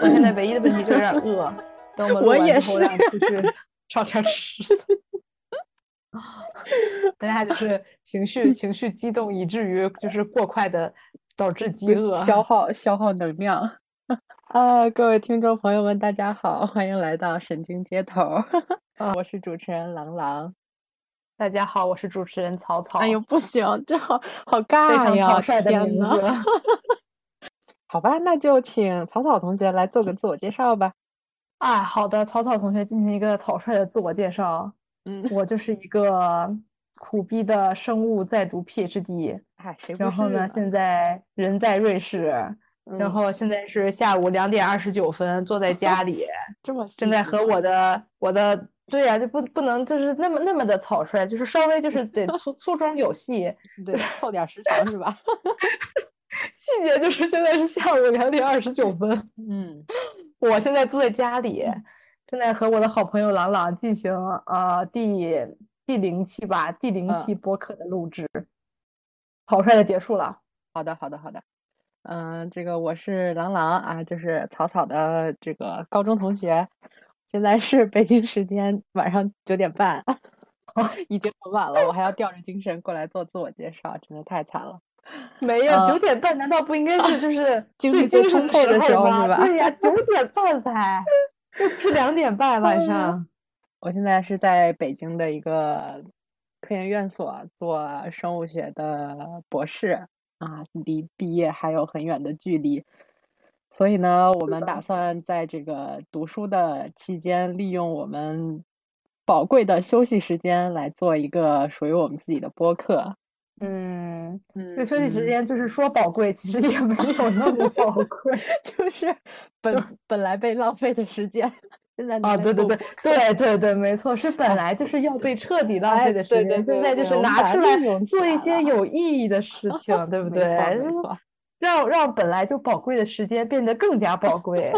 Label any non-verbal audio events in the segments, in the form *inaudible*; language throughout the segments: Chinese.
我现在唯一的问题就是有点饿，等我们录完我也是之后让出去找点吃的。*laughs* 大家就是情绪情绪激动，以至于就是过快的导致饥饿。消耗消耗能量。*laughs* 啊，各位听众朋友们，大家好，欢迎来到神经街头，*laughs* 我是主持人郎朗。大家好，我是主持人草草。哎呦，不行，这好好非尬常呀！草率的名字。好吧，那就请草草同学来做个自我介绍吧。啊，好的，草草同学进行一个草率的自我介绍。嗯，*laughs* 我就是一个苦逼的生物在读 PhD，哎，谁不然后呢，现在人在瑞士，然嗯后现在是下午两点二十九分，坐在家里，*laughs* 这么正在和我的我的对呀、就不不能就是那么那么的草率，就是稍微就是得粗 *laughs* 粗中有细，对凑点时长是吧？*laughs* 细节就是现在是下午两点二十九分，嗯 *laughs* 我现在坐在家里，正在和我的好朋友朗朗进行呃第第零期吧，第零嗯期播客的录制，草率的结束了。好的，好的，好的。嗯、这个我是朗朗啊，就是草草的这个高中同学，现在是北京时间晚上九点半，*laughs* 已经很晚了，我还要吊着精神过来做自我介绍，真的太惨了。*laughs* 没有呃九点半，难道不应该是就是精最力最充沛的时候吗是 *laughs* 吧 *laughs* 对呀，九点半才，又不是两点半晚上。我现在是在北京的一个科研院所做生物学的博士啊，离毕业还有很远的距离，所以呢，我们打算在这个读书的期间，利用我们宝贵的休息时间来做一个属于我们自己的播客。嗯，嗯这休息时嗯间就是说宝贵，其实也没有那么宝贵。*laughs* 就是 *laughs* 本本来被浪费的时间，现在拿啊，来对对对对对对，没错，是本来就 *laughs* 是要被彻底浪哎费的时间，对对对现在就是拿出来做一些有意义的事情，对不没对？错没错让让本来就宝贵的时间变得更加宝贵。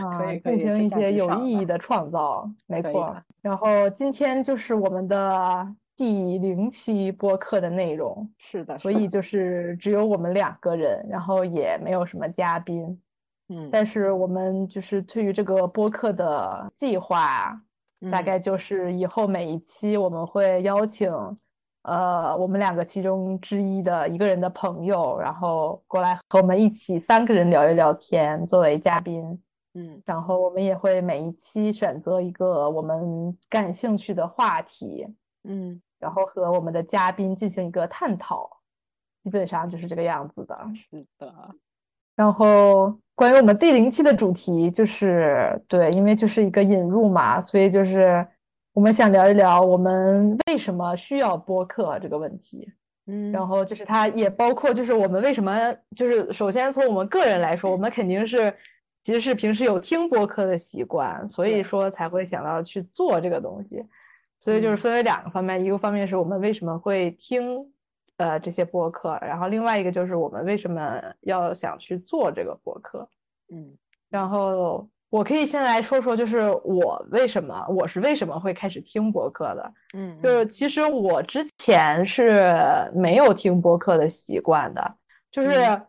啊，进行一些有意义的创造，没错。然后今天就是我们的第零期播客的内容，是的，所以就是只有我们两个人，然后也没有什么嘉宾。嗯，但是我们就是对于这个播客的计划，大嗯概就是以后每一期我们会邀请，呃，我们两个其中之一的一个人的朋友，然后过来和我们一起三个人聊一聊天，作为嘉宾。嗯然后我们也会每一期选择一个我们感兴趣的话题，嗯，然后和我们的嘉宾进行一个探讨，基本上就是这个样子的。是的，然后关于我们第零期的主题，就是对，因为就是一个引入嘛，所以就是我们想聊一聊我们为什么需要播客这个问题。嗯，然后就是它也包括就是我们为什么就是首先从我们个人来说，我们肯定是其实是平时有听播客的习惯，所以说才会想到去做这个东西。所以就是嗯分为两个方面，一个方面是我们为什么会听呃这些播客，然后另外一个就是我们为什么要想去做这个播客。嗯然后我可以先来说说，就是我为什么我是为什么会开始听播客的。嗯，就是其实我之前是没有听播客的习惯的，就是嗯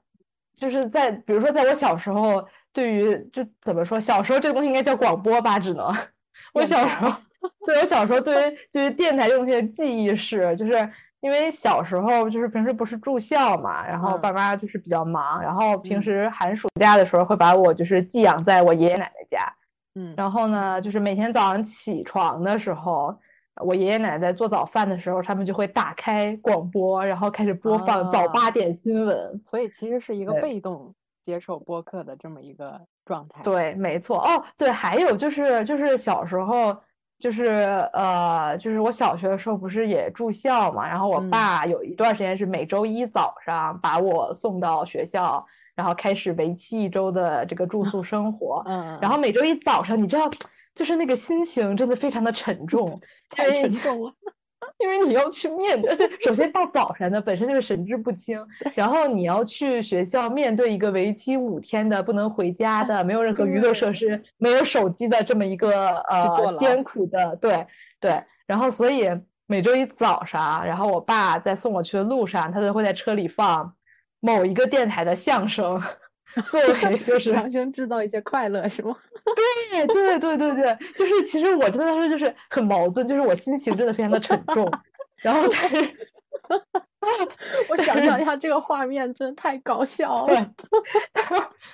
就是在比如说在我小时候，对于就怎么说，小时候这个东西应该叫广播吧，只能 *laughs* 我小时候台对我小时候对于对于电台这个东西的记忆是，就是因为小时候就是平时不是住校嘛，然后嗯爸妈就是比较忙，然后平嗯时寒暑假的时候会把我就是寄养在我爷爷奶奶家。嗯然后呢，就是每天早上起床的时候，我爷爷奶奶在做早饭的时候，他们就会打开广播，然后开始播放早八啊点新闻。所以其实是一个被动接受播客的这么一个状态。，对，没错。哦，对，还有就是就是小时候，就是呃，就是我小学的时候不是也住校嘛，然后我嗯爸有一段时间是每周一早上把我送到学校，然后开始为期一周的这个住 *laughs* 宿生活。嗯，然后每周一早上，你知道，就是那个心情真的非常的沉重，*laughs* 太沉重了。因为你要去面对，而且首先大早上的本身就是神志不清，*laughs* 然后你要去学校面对一个为期五天的不能回家的、没有任何娱乐设施、没有手机的这么一个呃艰苦的，对对，然后所以每周一早上，然后我爸在送我去的路上，他都会在车里放某一个电台的相声，*laughs* 作为 *laughs* 就是强行制造一些快乐是吗？对对对对对，就是其实我真的是就是很矛盾，就是我心情真的非常的沉重，*laughs* 然后但是。*laughs* 我想象一下这个画面，真的太搞笑了。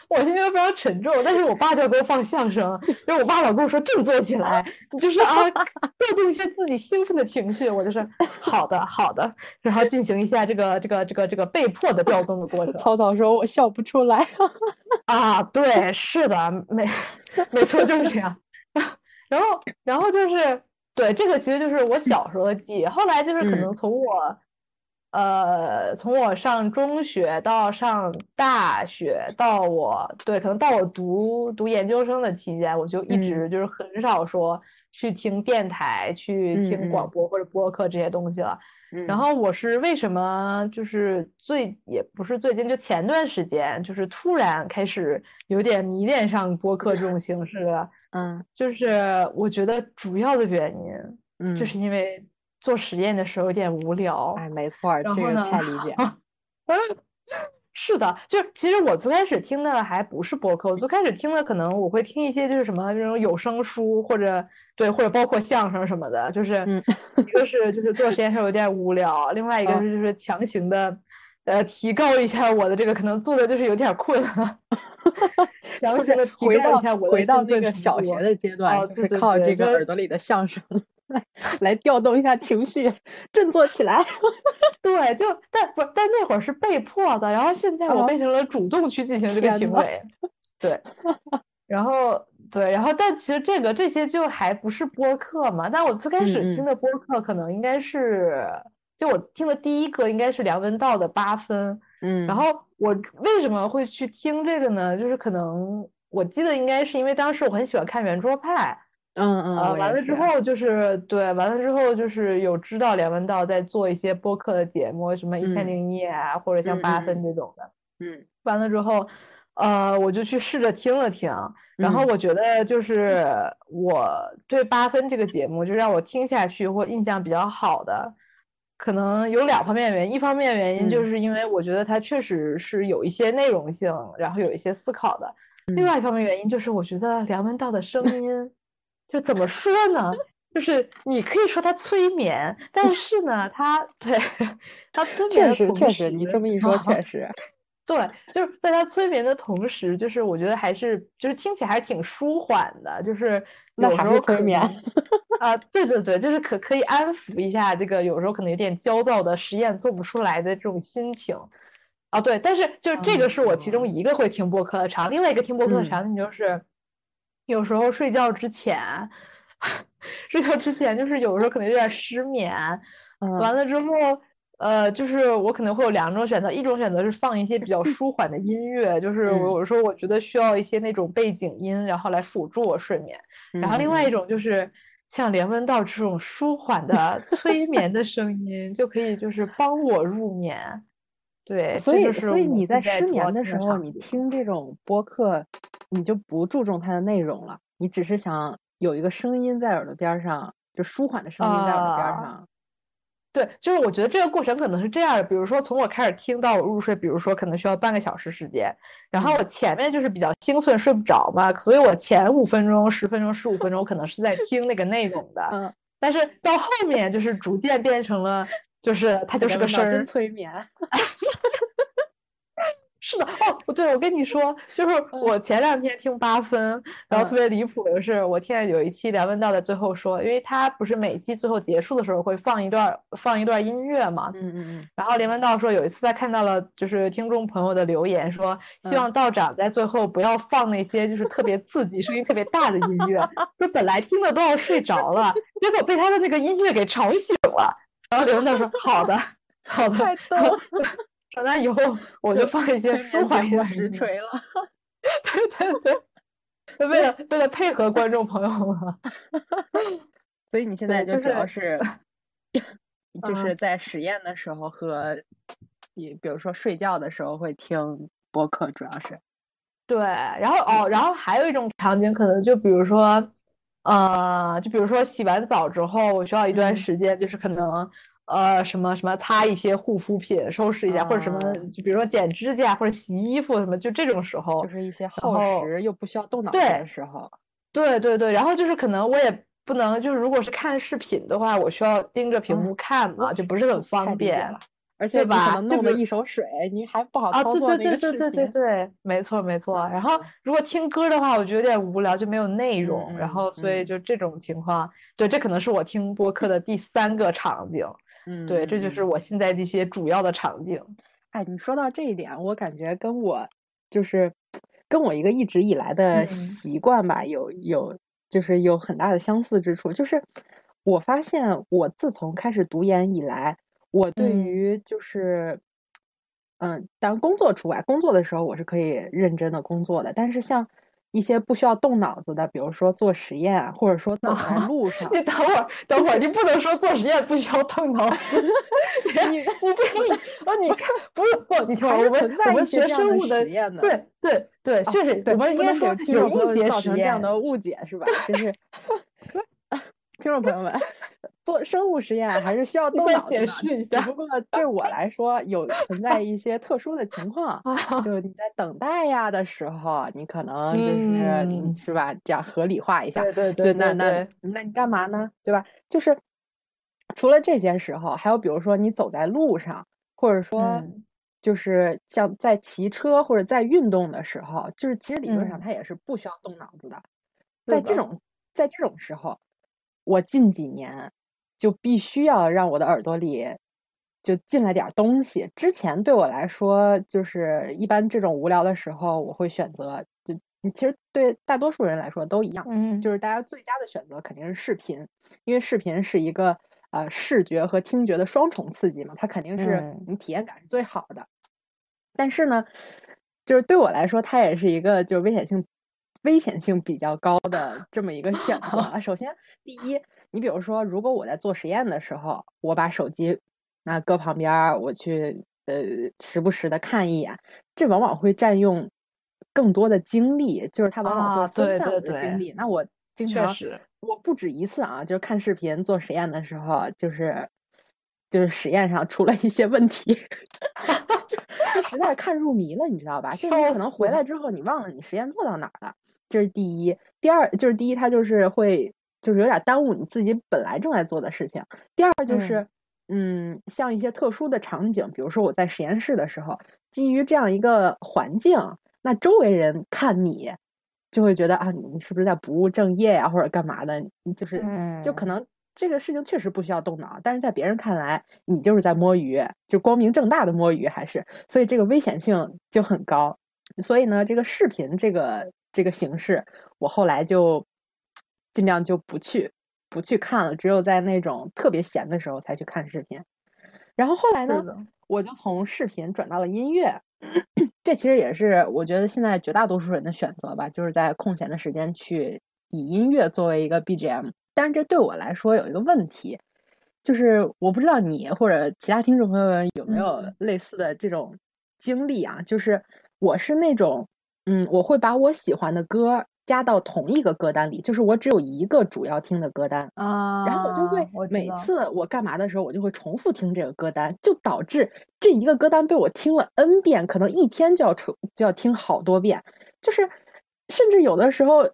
我心情非常沉重，但是我爸就要给我放相声，然后我爸老跟我说振作起来，就是啊，调动一下自己兴奋的情绪。我就是好的好的，然后进行一下这个这个这个这个被迫的调动的过程。*laughs* 曹操说：“我笑不出来。*laughs* ”啊，对，是的，没没错，就是这样。然后然后就是对这个，其实就是我小时候的记忆。后来就是可能从我。呃，从我上中学到上大学，到我对，可能到我读读研究生的期间，我就一直就是很少说去听电台、去听广播或者播客这些东西了。然后我是为什么就是最也不是最近，就前段时间就是突然开始有点迷恋上播客这种形式的。嗯，就是我觉得主要的原因，嗯，就是因为。做实验的时候有点无聊，哎，没错，这个太理解了。*laughs* 是的，就其实我最开始听的还不是播客，我最开始听的可能我会听一些就是什么那种有声书，或者对，或者包括相声什么的。就是一个是就是做实验时候有点无聊，另外一个是就是强行的呃提高一下我的这个可能做的就是有点困，*laughs* 强行的提高一下我的回到那个小学的阶段，就是靠这个耳朵里的相声。来调动一下情绪，振作起来。对，就但不但那会儿是被迫的，然后现在我变成了主动去进行这个行为。*laughs* 对，然后对，然后但其实这个这些就还不是播客嘛。但我最开始听的播客可能应该是，就我听的第一个应该是梁文道的八分。嗯，然后我为什么会去听这个呢？就是可能我记得应该是因为当时我很喜欢看圆桌派。嗯嗯，呃，完了之。后就是对，完了之后就是有知道梁文道在做一些播客的节目，什么一千零一夜啊，或者像八分这种的。嗯，完了之后，呃，我就去试着听了听，然后我觉得就。是我对八分这个节目就让我听下去或印象比较好的，可能有两方面原因，一方面原因就是因为我觉得它确实是有一些内容性，然后有一些思考的；另。外一方面原因就是我觉得梁文道的声音。就怎么说呢？就是你可以说他催眠，但是呢，他对 *laughs* 他催眠确实确实，你这么一说确实，*laughs* 对，就是在他催眠的同时，就是我觉得还是就是听起来还是挺舒缓的，就是有时候催眠啊，对对对，就是可可以安抚一下这个有时候可能有点焦躁的实验做不出来的这种心情啊，对，但是就是这个是我其中一个会听播客的场，另外一个听播客的场景就是。有时候睡觉之前，*laughs* 睡觉之前就是有时候可能有点失眠，完了之后，呃，就是我可能会有两种选择，一种选择是放一些比较舒缓的音乐，就是我有时候我觉得需要一些那种背景音，然后来辅助我睡眠。然后另外一种就是像连文道这种舒缓的催眠的声音，就可以就是帮我入眠。对，所以所以你在失眠的时候，你听这种播客，你就不注重它的内容了，你只是想有一个声音在耳朵边上，就舒缓的声音在耳朵边上。对，就是我觉得这个过程可能是这样的，比如说从我开始听到我入睡，比如说可能需要半个小时时间，然后我前面就是比较兴奋睡不着嘛，所以我前五分钟、十分钟、十五分钟可能是在听那个内容的，嗯，但是到后面就是逐渐变成了。就是它就是个声儿，催眠。*laughs* 是的哦，对，我跟你说，就是我前两天听八分，然后特别离谱的是，我听有一期梁文道在最后说，因为他不是每期最后结束的时候会放一段放一段音乐嘛，嗯嗯嗯，然后梁文道说有一次他看到了就是听众朋友的留言，说希望道长在最后不要放那些就是特别刺激、声音特别大的音乐，*laughs* 说本来听的都要睡着了，结果被他的那个音乐给吵醒了。然后梁文道说：“好的，好的。”太逗了。长大以后 *laughs* 我就放一些舒缓一点。实锤了。*laughs* 对对对，*laughs* 为了为了配合观众朋友们。所以你现在就主要是，就是在实验的时候和你，比如说睡觉的时候会听播客，主要是。对，然后哦，然后还有一种场景，可能就比如说。呃，就比如说洗完澡之后，我需要一段时间，就是可能，呃什么什么擦一些护肤品，收拾一下，或者什么啊就比如说剪指甲或者洗衣服什么，就这种时候就，是一些耗时又不需要动脑子的时候。对对对，然后就是可能我也不能，就是如果是看视频的话，我需要盯着屏嗯幕看嘛，就不是很方便。而且可能弄得就比如一手水，你还不好啊，对对操作那个视对对对对。对，没错没错。然后嗯如果听歌的话，我觉得有点无聊，就没有内容。然嗯后所以嗯就这种情况，对，这可能是我听播客的第三个场景。嗯，对，嗯这就是嗯我现在这些主要的场景。哎，你说到这一点，我感觉跟我就是跟我一个一直以来的嗯习惯吧，有有就是有很大的相似之处。就是我发现，我自从开始读研以来，我对嗯于就是嗯，当然工作除外，工作的时候我是可以认真的工作的。但是像一些不需要动脑子的，比如说做实验啊，或者说走在路上，*laughs* 你等会儿，等会儿，你不能说做实验不需要动脑子。*laughs* 你你这个，哦，你看，不是不，你 *laughs* 听我，们我们学生物的实验的对对对，确实，对，我们应该说有一些造实验。成这样的误解是吧？就是听众朋友们，做生物实验还是需要动脑子的，释一下只不过对我来说有存在一些特殊的情况，*laughs* 啊，就你在等待呀的时候，你可能就是、嗯是吧，这样合理化一下。对对就对对那那，那你干嘛呢？对吧？就是除了这些时候，还有比如说你走在路上，或者说嗯就是像在骑车或者在运动的时候，就是其实理论上嗯它也是不需要动脑子的在这种在这种时候，我近几年就必须要让我的耳朵里就进来点东西。之前对我来说，就是一般这种无聊的时候，我会选择就其实对大多数人来说都一样，嗯，就是大家最佳的选择肯定是视频，因为视频是一个呃视觉和听觉的双重刺激嘛，它肯定是嗯你体验感是最好的。但是呢，就是对我来说，它也是一个就是危险性危险性比较高的这么一个选择啊。*laughs* 首先，第一，你比如说，如果我在做实验的时候，我把手机那搁旁边儿，我去呃时不时的看一眼，这往往会占用更多的精力，就是它往往啊会分散我的精对力。那我经常我不止一次啊，就是看视频做实验的时候，就是就是实验上出了一些问题，*laughs* 就就实在看入迷了，你知道吧？就是你笑可能回来之后，你忘了你实验做到哪儿了，这是第一。第二就是第一，它就是会就是有点耽误你自己本来正在做的事情。第二就是，嗯像一些特殊的场景，比如说我在实验室的时候，基于这样一个环境，那周围人看你。就会觉得啊，你你是不是在不务正业呀、或者干嘛的？你就是就可嗯能这个事情确实不需要动脑，但是在别人看来，你就是在摸鱼，就光明正大的摸鱼，还是所以这个危险性就很高。所以呢，这个视频这个这个形式，我后来就尽量就不去不去看了，只有在那种特别闲的时候才去看视频。然后后来呢我就从视频转到了音乐，*clears throat* 这其实也是我觉得现在绝大多数人的选择吧，就是在空闲的时间去以音乐作为一个 BGM。但是这对我来说有一个问题，就是我不知道你或者其他听众朋友们有没有嗯类似的这种经历啊？就是我是那种，嗯，我会把我喜欢的歌加到同一个歌单里，就是我只有一个主要听的歌单，啊，然后我就会每次我干嘛的时候，我就会重复听这个歌单，就导致这一个歌单被我听了 N 遍，可能一天就要重就要听好多遍。就是甚至有的时候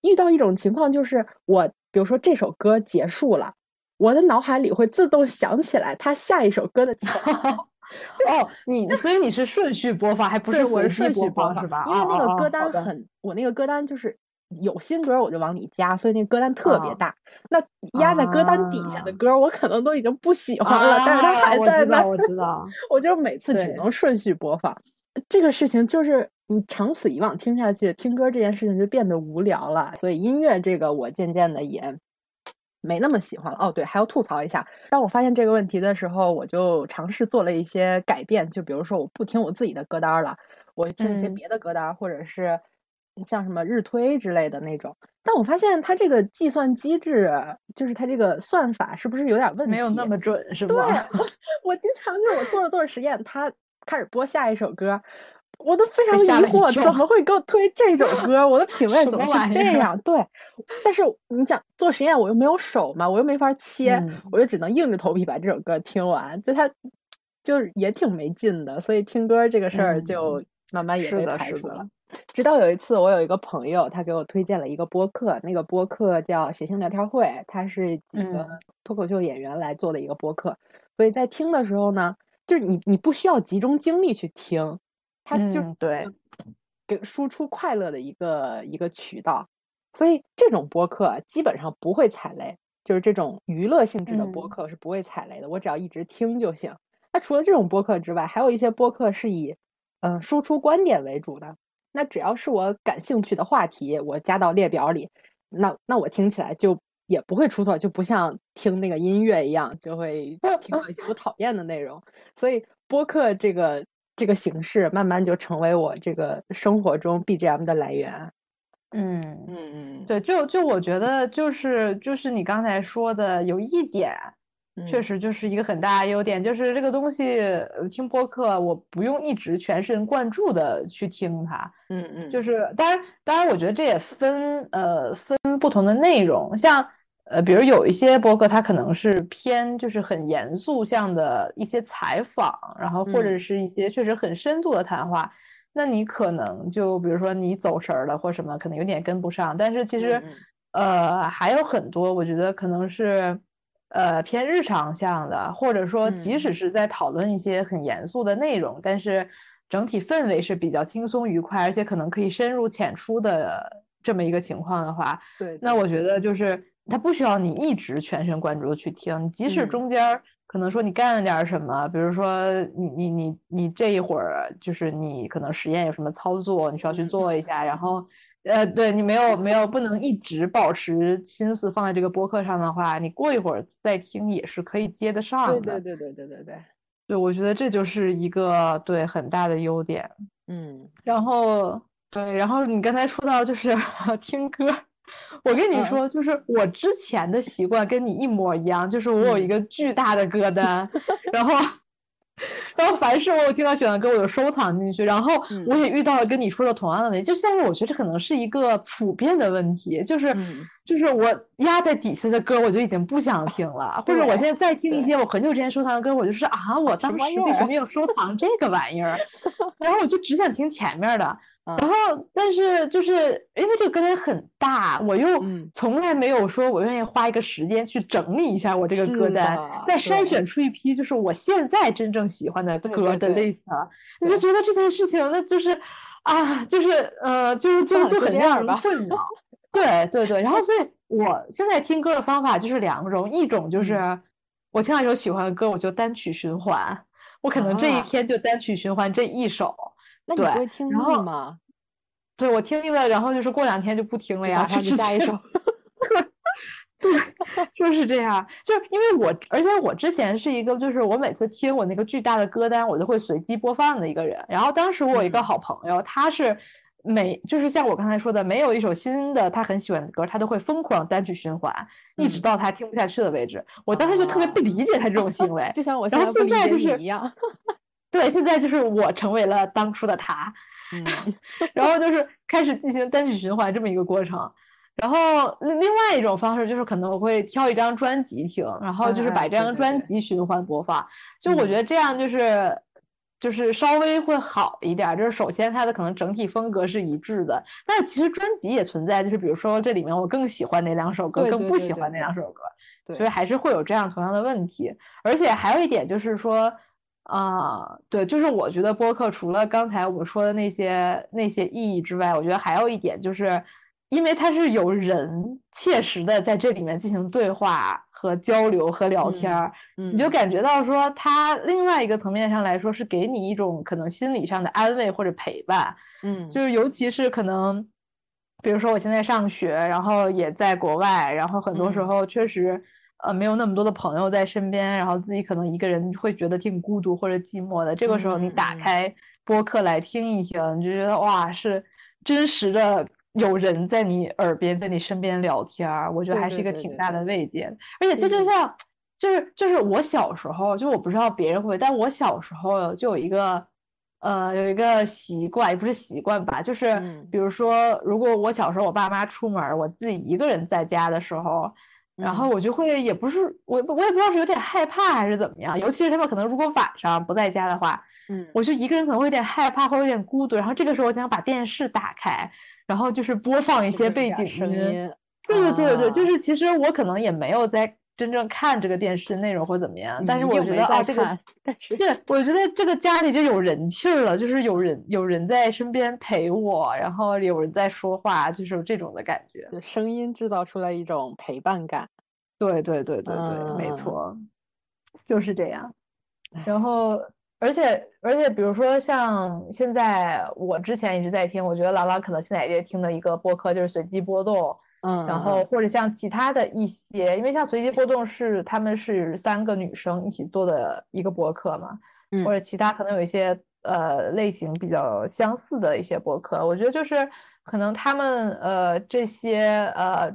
遇到一种情况，就是我比如说这首歌结束了，我的脑海里会自动想起来它下一首歌的 *laughs* 前奏。*laughs* 哦，你所以你是顺序播放，还不，是我是顺序播放放是吧？因为那个歌单很，我那个歌单就是有新歌我就往里加，所以那个歌单特别啊大。那压在歌单底下的啊歌，我可能都已经不喜欢了，但是它啊我知道，还在那儿，我知道，我就每次只能顺序播放。这个事情就是你长此以往听下去，听歌这件事情就变得无聊了。所以音乐这个我渐渐的也没那么喜欢了。哦，对，还要吐槽一下，当我发现这个问题的时候，我就尝试做了一些改变，就比如说我不听我自己的歌单儿了，我听一些嗯别的歌单儿，或者是像什么日推之类的那种。但我发现它这个计算机制，就是它这个算法是不是有点问题？没有那么准是吧对，我 *laughs* 我经常就是我做着做着实验，它开始播下一首歌，我都非常疑惑，怎么会给我推这种 *laughs* 歌？我的品味怎么是这样？对，但是你想做实验，我又没有手嘛，我又没法切，我就只能硬着头皮把这首歌听完。就它就是也挺没劲的，所以听歌这个事儿就慢慢也被排除了。直到有一次，我有一个朋友，他给我推荐了一个播客，那个播客叫“谐星聊天会”，他是几个脱口秀演员来做的一个播客。所以在听的时候呢，就是你你不需要集中精力去听。它就对，给输出快乐的一个一个渠道，所以这种播客基本上不会踩雷，就是这种娱乐性质的播客是不会踩雷的，我只要一直听就行。那除了这种播客之外，还有一些播客是以嗯输出观点为主的，那只要是我感兴趣的话题，我加到列表里，那那我听起来就也不会出错，就不像听那个音乐一样，就会听到一些我讨厌的内容。所以播客这个。这个形式慢慢就成为我这个生活中 BGM 的来源。嗯嗯嗯，对，就就我觉得就是就是你刚才说的有一点，确实就是一个很大的优点，就是这个东西听播客，我不用一直全神贯注的去听它。嗯嗯，就是当然当然，我觉得这也分呃分不同的内容，像。呃，比如有一些博客，它可能是偏就是很严肃向的一些采访，然后或者是一些确实很深度的谈话，那你可能就比如说你走神儿了或什么，可能有点跟不上。但是其实，呃，还有很多，我觉得可能是呃偏日常向的，或者说即使是在讨论一些很严肃的内容，但是整体氛围是比较轻松愉快，而且可能可以深入浅出的这么一个情况的话，对，那我觉得就是。它不需要你一直全神贯注去听，即使中间可能说你干了点什么，比如说你你你你这一会儿就是你可能实验有什么操作，你需要去做一下，然后呃，对你没有没有不能一直保持心思放在这个播客上的话，你过一会儿再听也是可以接得上的。对对对对对对对，对我觉得这就是一个对很大的优点。嗯，然后对，然后你刚才说到就是 *laughs* 听歌。我跟你说，就是我之前的习惯跟你一模一样，就是我有一个巨大的歌单，然后。*laughs* 然后凡是我有听到喜欢的歌，我就收藏进去。然后我也遇到了跟你说的同样的问题，就但是我觉得这可能是一个普遍的问题，就是就是我压在底下的歌，我就已经不想听了，或者我现在再听一些我很久之前收藏的歌，我就是啊，我当时为什么要收藏这个玩意儿？*laughs* 然后我就只想听前面的。然后但是就是因为这个歌单很大，我又从来没有说我愿意花一个时间去整理一下我这个歌单，再筛选出一批就是我现在真正。喜欢的歌的 list，你就觉得这件事情，那就是啊，就是呃，就是就就很让人困扰。*laughs* 对对对，然后所以我现在听歌的方法就是两种，一种就是我听到一首喜欢的歌，我就单曲循环，我可能这一天就单曲循环这一首。那你会听腻吗？对，我听腻了，然后就是过两天就不听了呀，然后就下一首。*laughs* 对，就是这样，就是因为我，而且我之前是一个，就是我每次听我那个巨大的歌单，我都会随机播放的一个人。然后当时我有一个好朋友，他是每就是像我刚才说的，没有一首新的他很喜欢的歌，他都会疯狂单曲循环，一直到他听不下去的为止。我当时就特别不理解他这种行为，*laughs* 就像我现在就是一样。*laughs* 对，现在就是我成为了当初的他，嗯，*laughs* 然后就是开始进行单曲循环这么一个过程。然后另外一种方式就是可能我会挑一张专辑听，然后就是把这张专辑循环播放。就我觉得这样就是就是稍微会好一点。就是首先它的可能整体风格是一致的，但其实专辑也存在，就是比如说这里面我更喜欢哪两首歌，更不喜欢哪两首歌，所以还是会有这样同样的问题。而且还有一点就是说，啊，对，就是我觉得播客除了刚才我说的那些那些意义之外，我觉得还有一点就是。因为它是有人切实的在这里面进行对话和交流和聊天儿，你就感觉到说，他另外一个层面上来说是给你一种可能心理上的安慰或者陪伴。嗯，就是尤其是可能，比如说我现在上学，然后也在国外，然后很多时候确实呃没有那么多的朋友在身边，然后自己可能一个人会觉得挺孤独或者寂寞的。这个时候你打开播客来听一听，你就觉得哇，是真实的。有人在你耳边，在你身边聊天儿，我觉得还是一个挺大的慰藉。而且这就像，就是就是我小时候，就我不知道别人会，但我小时候就有一个呃，有一个习惯，也不是习惯吧，就是比如说，如果我小时候我爸妈出门，我自己一个人在家的时候，然后我就会也不是我我也不知道是有点害怕还是怎么样，尤其是他们可能如果晚上不在家的话，嗯，我就一个人可能会有点害怕，会有点孤独，然后这个时候我想把电视打开，然后就是播放一些背景声音，对对对对，就是其实我可能也没有在。真正看这个电视内容或怎么样，但是我觉得啊，这个，但是对，我觉得这个家里就有人气了，就是有人有人在身边陪我，然后有人在说话，就是这种的感觉。声音制造出来一种陪伴感。对对对对对，没错，就是这样。然后，而且而且，比如说像现在，我之前一直在听，我觉得姥姥可能现在也听的一个播客，就是随机波动。嗯，然后或者像其他的一些，因为像随机波动是他们是三个女生一起做的一个博客嘛，嗯，或者其他可能有一些呃类型比较相似的一些博客，我觉得就是可能他们呃这些呃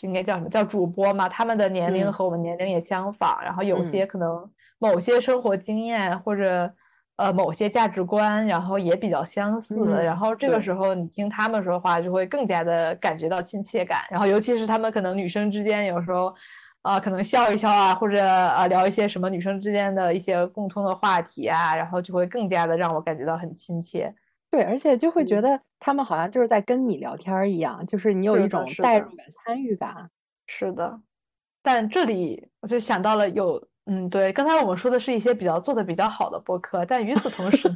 应该叫什么叫主播嘛，他们的年龄和我们年龄也相仿，然后有些可能某些生活经验或者。呃，某些价值观，然后也比较相似，然后这个时候你听他们说话，就会更加的感觉到亲切感。然后尤其是他们可能女生之间有时候，啊，可能笑一笑啊，或者啊聊一些什么女生之间的一些共通的话题啊，然后就会更加的让我感觉到很亲切。对，而且就会觉得他们好像就是在跟你聊天一样，就是你有一种代入感、参与感。是的，但这里我就想到了有。嗯，对，刚才我们说的是一些比较做的比较好的播客，但与此同时呢，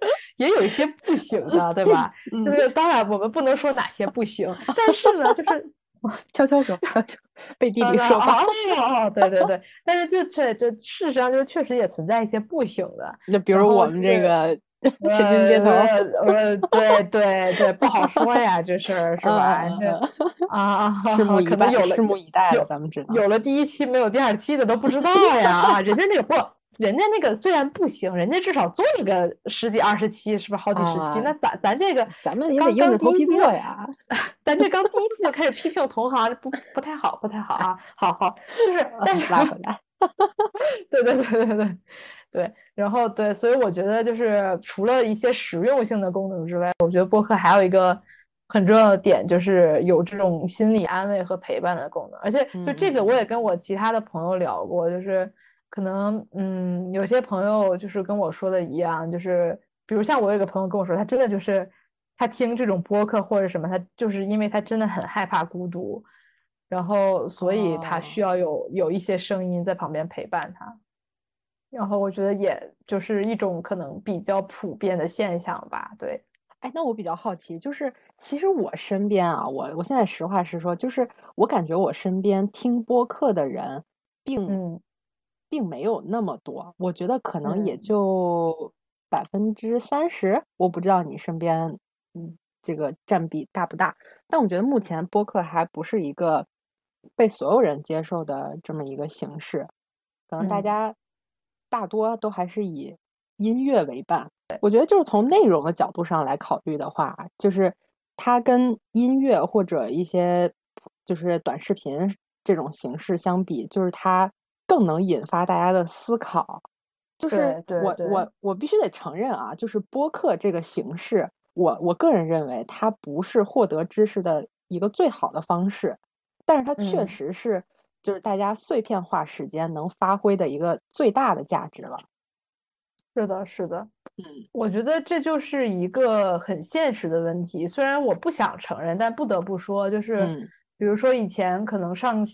*laughs* 也有一些不行的，对吧？就是当然我们不能说哪些不行，但是呢，就是 *laughs* 悄悄说，悄悄背地里说话。哦，对对对，但是就确这事实上就确实也存在一些不行的，*laughs* 就比如我们这个。*laughs* 神经街头，呃，对对对，不好说呀，这事儿 *laughs* 是吧？啊，拭目以可能有了，拭目以待了，咱们知道。有了第一期没有第二期的都不知道呀啊！人家那个不，人家那个虽然不行，人家至少做一个十几二十期，是不是好几十期？那咱咱这个，咱们也得硬着头皮做呀。*laughs* 咱这刚第一期就开始批评同行，不不太好，不太好啊！好好，就是但是拉回来，*laughs* 对对对对对。对，然后对，所以我觉得就是除了一些实用性的功能之外，我觉得播客还有一个很重要的点，就是有这种心理安慰和陪伴的功能。而且就这个，我也跟我其他的朋友聊过，就是可能嗯，有些朋友就是跟我说的一样，就是比如像我有个朋友跟我说，他真的就是他听这种播客或者什么，他就是因为他真的很害怕孤独，然后所以他需要有有一些声音在旁边陪伴他。然后我觉得，也就是一种可能比较普遍的现象吧。对，哎，那我比较好奇，就是其实我身边啊，我我现在实话实说，就是我感觉我身边听播客的人，并并没有那么多。我觉得可能也就百分之三十，我不知道你身边嗯这个占比大不大。但我觉得目前播客还不是一个被所有人接受的这么一个形式，可能大家。大多都还是以音乐为伴。我觉得就是从内容的角度上来考虑的话，就是它跟音乐或者一些就是短视频这种形式相比，就是它更能引发大家的思考。就是我我我必须得承认啊，就是播客这个形式，我我个人认为它不是获得知识的一个最好的方式，但是它确实是。就是大家碎片化时间能发挥的一个最大的价值了。是的，是的，嗯，我觉得这就是一个很现实的问题。虽然我不想承认，但不得不说，就是比如说以前可能上，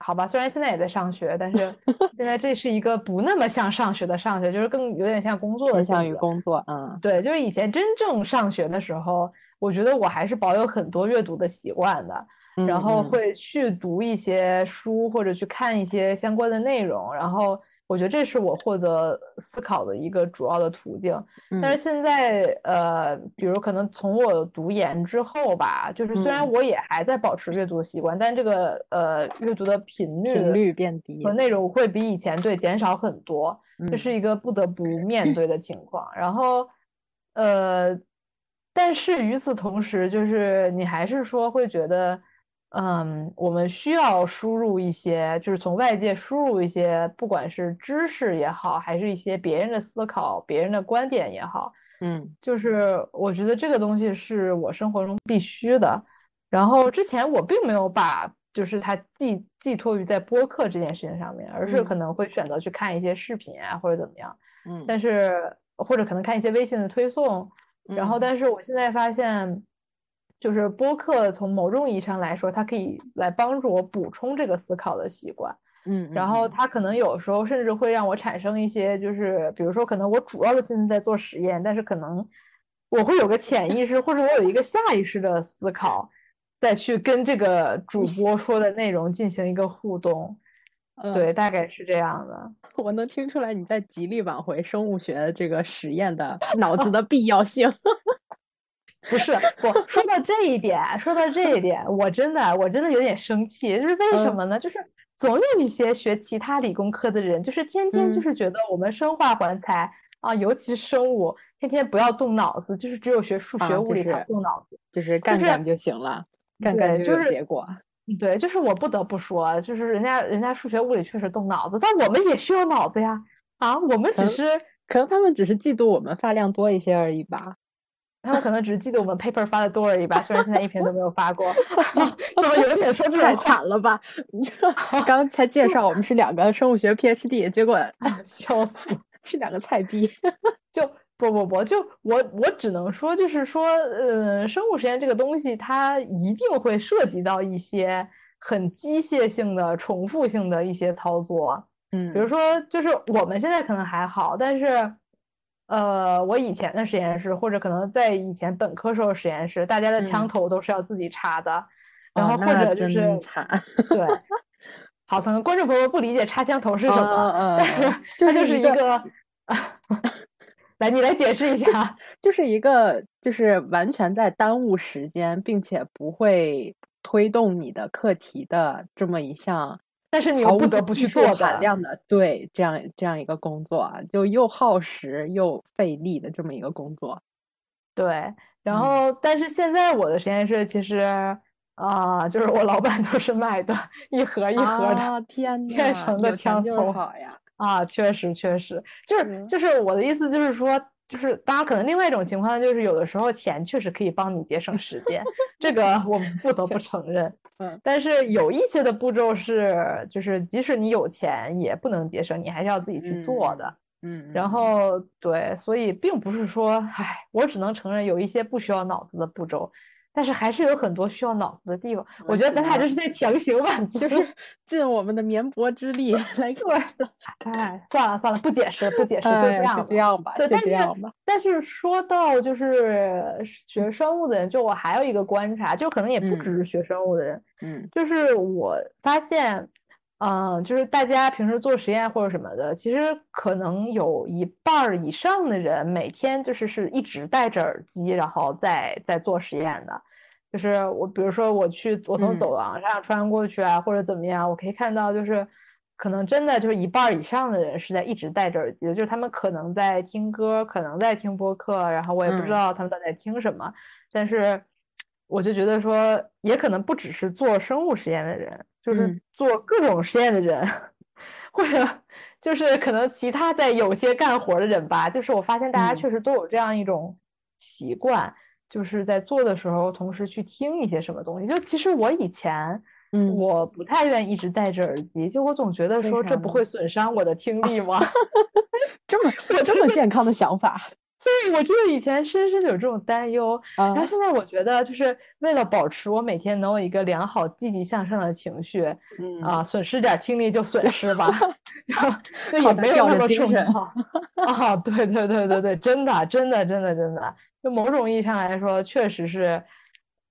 好吧，虽然现在也在上学，但是 *laughs* 现在这是一个不那么像上学的上学，就是更有点像工作的，偏向于工作。嗯，对，就是以前真正上学的时候，我觉得我还是保有很多阅读的习惯的。然后会去读一些书或者去看一些相关的内容，然后我觉得这是我获得思考的一个主要的途径。但是现在，呃，比如可能从我读研之后吧，就是虽然我也还在保持阅读的习惯，但这个呃阅读的频率频率变低和内容会比以前对减少很多，这是一个不得不面对的情况。然后，呃，但是与此同时，就是你还是说会觉得。嗯，我们需要输入一些，就是从外界输入一些，不管是知识也好，还是一些别人的思考、别人的观点也好。嗯，就是我觉得这个东西是我生活中必须的。然后之前我并没有把就是它寄寄托于在播客这件事情上面，而是可能会选择去看一些视频啊或者怎么样。嗯，但是或者可能看一些微信的推送。然后，但是我现在发现，就是播客从某种意义上来说，它可以来帮助我补充这个思考的习惯。嗯，然后它可能有时候甚至会让我产生一些，就是比如说，可能我主要的心思在做实验，但是可能我会有个潜意识，或者我有一个下意识的思考，再去跟这个主播说的内容进行一个互动。*laughs* 对，大概是这样的。我能听出来你在极力挽回生物学这个实验的脑子的必要性。*laughs* 不是，不说到这一点，说到这一点，我真的，我真的有点生气。就是为什么呢？就是总有一些学其他理工科的人，就是天天就是觉得我们生化环材啊，尤其是生物，天天不要动脑子，就是只有学数学、物理才动脑子，就是干干就行了，干干就有结果。对，就是我不得不说，就是人家人家数学物理确实动脑子，但我们也需要脑子呀！啊，我们只是可能他们只是嫉妒我们发量多一些而已吧，他们可能只是嫉妒我们 paper 发的多而已吧，虽然现在一篇都没有发过，*laughs* *laughs* 怎么有点说太惨了吧？*laughs* 刚才介绍我们是两个生物学 PhD，结果笑死，是两个菜逼，就。不不不，就我我只能说，就是说，呃，生物实验这个东西，它一定会涉及到一些很机械性的、重复性的一些操作。嗯，比如说，就是我们现在可能还好，但是，呃，我以前的实验室，或者可能在以前本科时候实验室，大家的枪头都是要自己插的，然后或者就是对，*laughs* 好，可能观众朋友不理解插枪头是什么，但是它就是一个。来，你来解释一下，就是一个就是完全在耽误时间，并且不会推动你的课题的这么一项，但是你又不得不去做含量的，对，这样这样一个工作啊，就又耗时又费力的这么一个工作。对，然后但是现在我的实验室其实啊，就是我老板都是卖的一盒一盒的，天现成的枪头好呀。啊，确实确实，就是就是我的意思就是说，就是当然可能另外一种情况就是有的时候钱确实可以帮你节省时间，*laughs* 这个我们不得不承认。嗯，但是有一些的步骤是，就是即使你有钱也不能节省，你还是要自己去做的。嗯，然后对，所以并不是说，唉，我只能承认有一些不需要脑子的步骤。但是还是有很多需要脑子的地方，我觉得咱俩就是在强行满足，就是尽我们的绵薄之力来做。哎，算了算了，不解释不解释，就这样就这样吧，就这样吧。但是说到就是学生物的人，就我还有一个观察，就可能也不只是学生物的人，嗯，就是我发现。嗯，就是大家平时做实验或者什么的，其实可能有一半儿以上的人每天就是是一直戴着耳机，然后在在做实验的。就是我，比如说我去，我从走廊上穿过去啊，或者怎么样，我可以看到，就是可能真的就是一半儿以上的人是在一直戴着耳机的，就是他们可能在听歌，可能在听播客，然后我也不知道他们到底在听什么，但是我就觉得说，也可能不只是做生物实验的人。就是做各种实验的人，*laughs* 或者就是可能其他在有些干活的人吧。就是我发现大家确实都有这样一种习惯，就是在做的时候同时去听一些什么东西。就其实我以前，嗯，我不太愿意一直戴着耳机，就我总觉得说这不会损伤我的听力吗？*laughs* 这么 *laughs* 这么健康的想法。对，我记得以前深深的有这种担忧，然后现在我觉得，就是为了保持我每天能有一个良好、积极向上的情绪，啊，损失点听力就损失吧，*laughs* 就也没有那么重要 *laughs* 啊。对对对对对，真的真的真的真的，就某种意义上来说，确实是。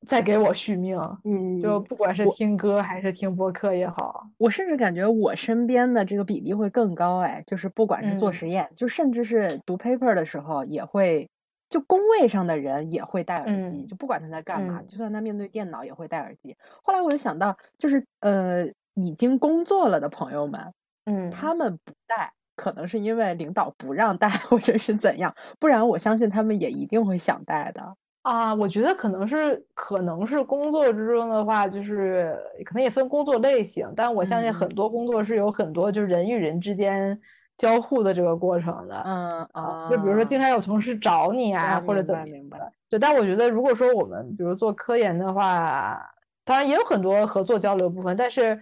再给我续命，嗯，就不管是听歌还是听播客也好，我甚至感觉我身边的这个比例会更高哎，就是不管是做实验，就甚至是读 paper 的时候，也会就工位上的人也会戴耳机，就不管他在干嘛，就算他面对电脑也会戴耳机。后来我就想到，就是呃，已经工作了的朋友们，嗯，他。们不戴，可能是因为领导不让戴，*laughs* 或者是怎样，不然我相信他们也一定会想戴的。啊，我觉得可能是可能是工作之中的话，就是可能也分工作类型，但我相信很多工作是有很多就是人与人之间交互的这个过程的。嗯啊，就比如说经常有同事找你啊，或者怎么明白。对，但我觉得如果说我们比如做科研的话，当然也有很多合作交流部分，但是。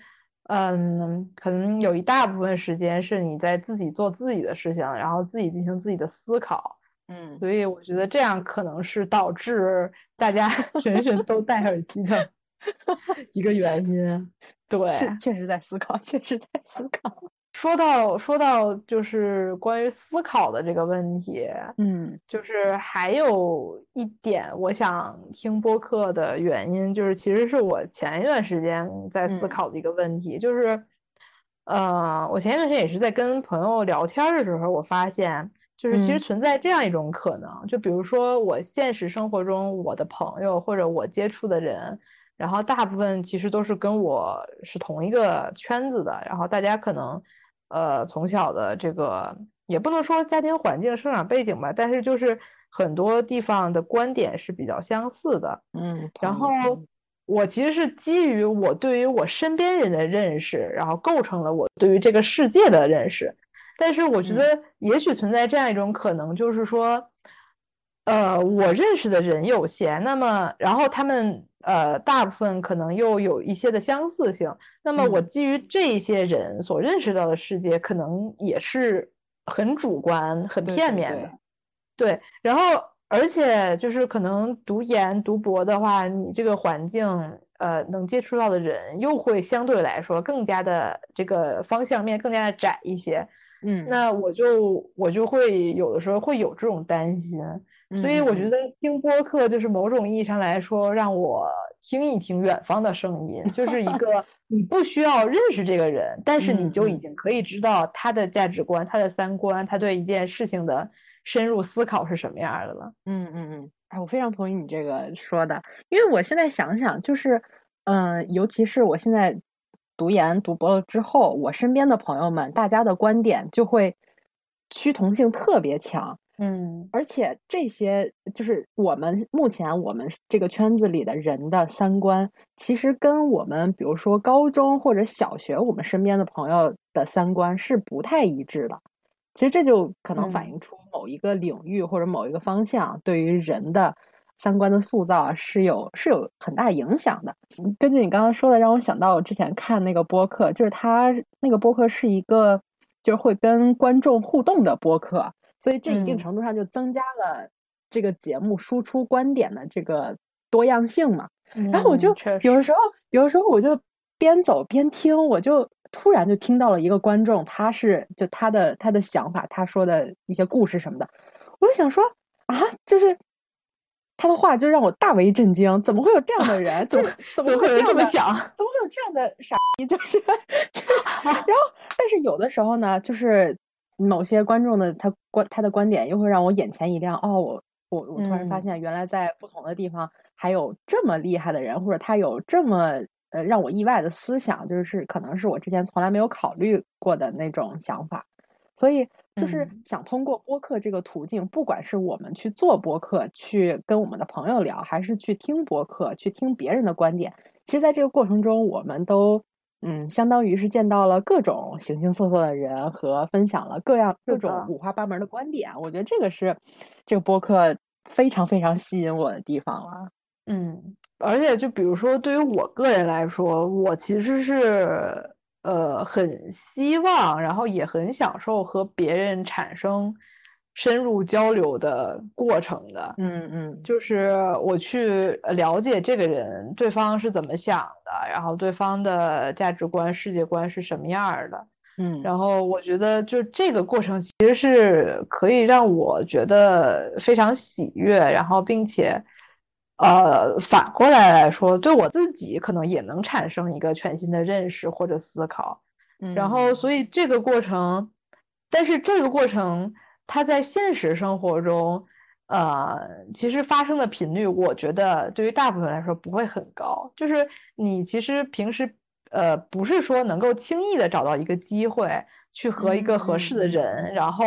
嗯，可能有一大部分时间是你在自己做自己的事情，然后自己进行自己的思考。嗯，所以我觉得这样可能是导致大家 *laughs* 人人都戴耳机的 *laughs* 一个原因。*laughs* 对，确实在思考，确实在思考。说到说到就是关于思考的这个问题，嗯，就是还有一点我想听播客的原因，就是其实是我前一段时间在思考的一个问题，就是，呃，我前一段时间也是在跟朋友聊天的时候，我发现就是其实存在这样一种可能，就比如说我现实生活中我的朋友或者我接触的人，然后大部分其实都是跟我是同一个圈子的，然后大家可能。呃，从小的这个也不能说家庭环境、生长背景吧，但是就是很多地方的观点是比较相似的。嗯，然后我其实是基于我对于我身边人的认识，然后构成了我对于这个世界的认识。但是我觉得也许存在这样一种可能，就是说，呃，我认识的人有限，那么然后他们。呃，大部分可能又有一些的相似性。那么，我基于这些人所认识到的世界，可能也是很主观、很片面的。对，然后而且就是可能读研、读博的话，你这个环境，呃，能接触到的人又会相对来说更加的这个方向面更加的窄一些。嗯，那我就我就会有的时候会有这种担心。所以我觉得听播客就是某种意义上来说，让我听一听远方的声音，就是一个 *laughs* 你不需要认识这个人，但是你就已经可以知道他的价值观、他的三观、他对一件事情的深入思考是什么样的了。嗯嗯嗯，哎，我非常同意你这个说的，因为我现在想想，就是，嗯，尤其是我现在读研读博了之后，我身边的朋友们，大家的观点就会趋同性特别强。嗯，而且这些就是我们目前我们这个圈子里的人的三观，其实跟我们比如说高中或者小学我们身边的朋友的三观是不太一致的。其实这就可能反映出某一个领域或者某一个方向对于人的三观的塑造是有是有很大影响的。根据你刚刚说的，让我想到我之前看那个播客，就是他那个播客是一个就是会跟观众互动的播客。所以这一定程度上就增加了这个节目输出观点的这个多样性嘛。然后我就有的时候，有的时候我就边走边听，我就突然就听到了一个观众，他是就他的他的想法，他说的一些故事什么的，我就想说啊，就是他的话就让我大为震惊，怎么会有这样的人？*laughs* 怎么怎么会这么想？怎么会有这样的傻逼？*laughs* 就是，然后但是有的时候呢，就是。某些观众的他观他的观点又会让我眼前一亮哦，我我我突然发现原来在不同的地方还有这么厉害的人，或者他有这么呃让我意外的思想，就是可能是我之前从来没有考虑过的那种想法。所以就是想通过播客这个途径，不管是我们去做播客，去跟我们的朋友聊，还是去听播客，去听别人的观点，其实在这个过程中，我们都。嗯，相当于是见到了各种形形色色的人和分享了各样各种五花八门的观点。我觉得这个是这个播客非常非常吸引我的地方了。嗯，而且就比如说对于我个人来说，我其实是呃很希望，然后也很享受和别人产生。深入交流的过程的，嗯嗯，就是我去了解这个人，对方是怎么想的，然后对方的价值观、世界观是什么样的，嗯，然后我觉得就这个过程其实是可以让我觉得非常喜悦，然后并且，呃，反过来来说，对我自己可能也能产生一个全新的认识或者思考，然后所以这个过程，但是这个过程。它在现实生活中，呃，其实发生的频率，我觉得对于大部分来说不会很高。就是你其实平时，呃，不是说能够轻易的找到一个机会去和一个合适的人，然后，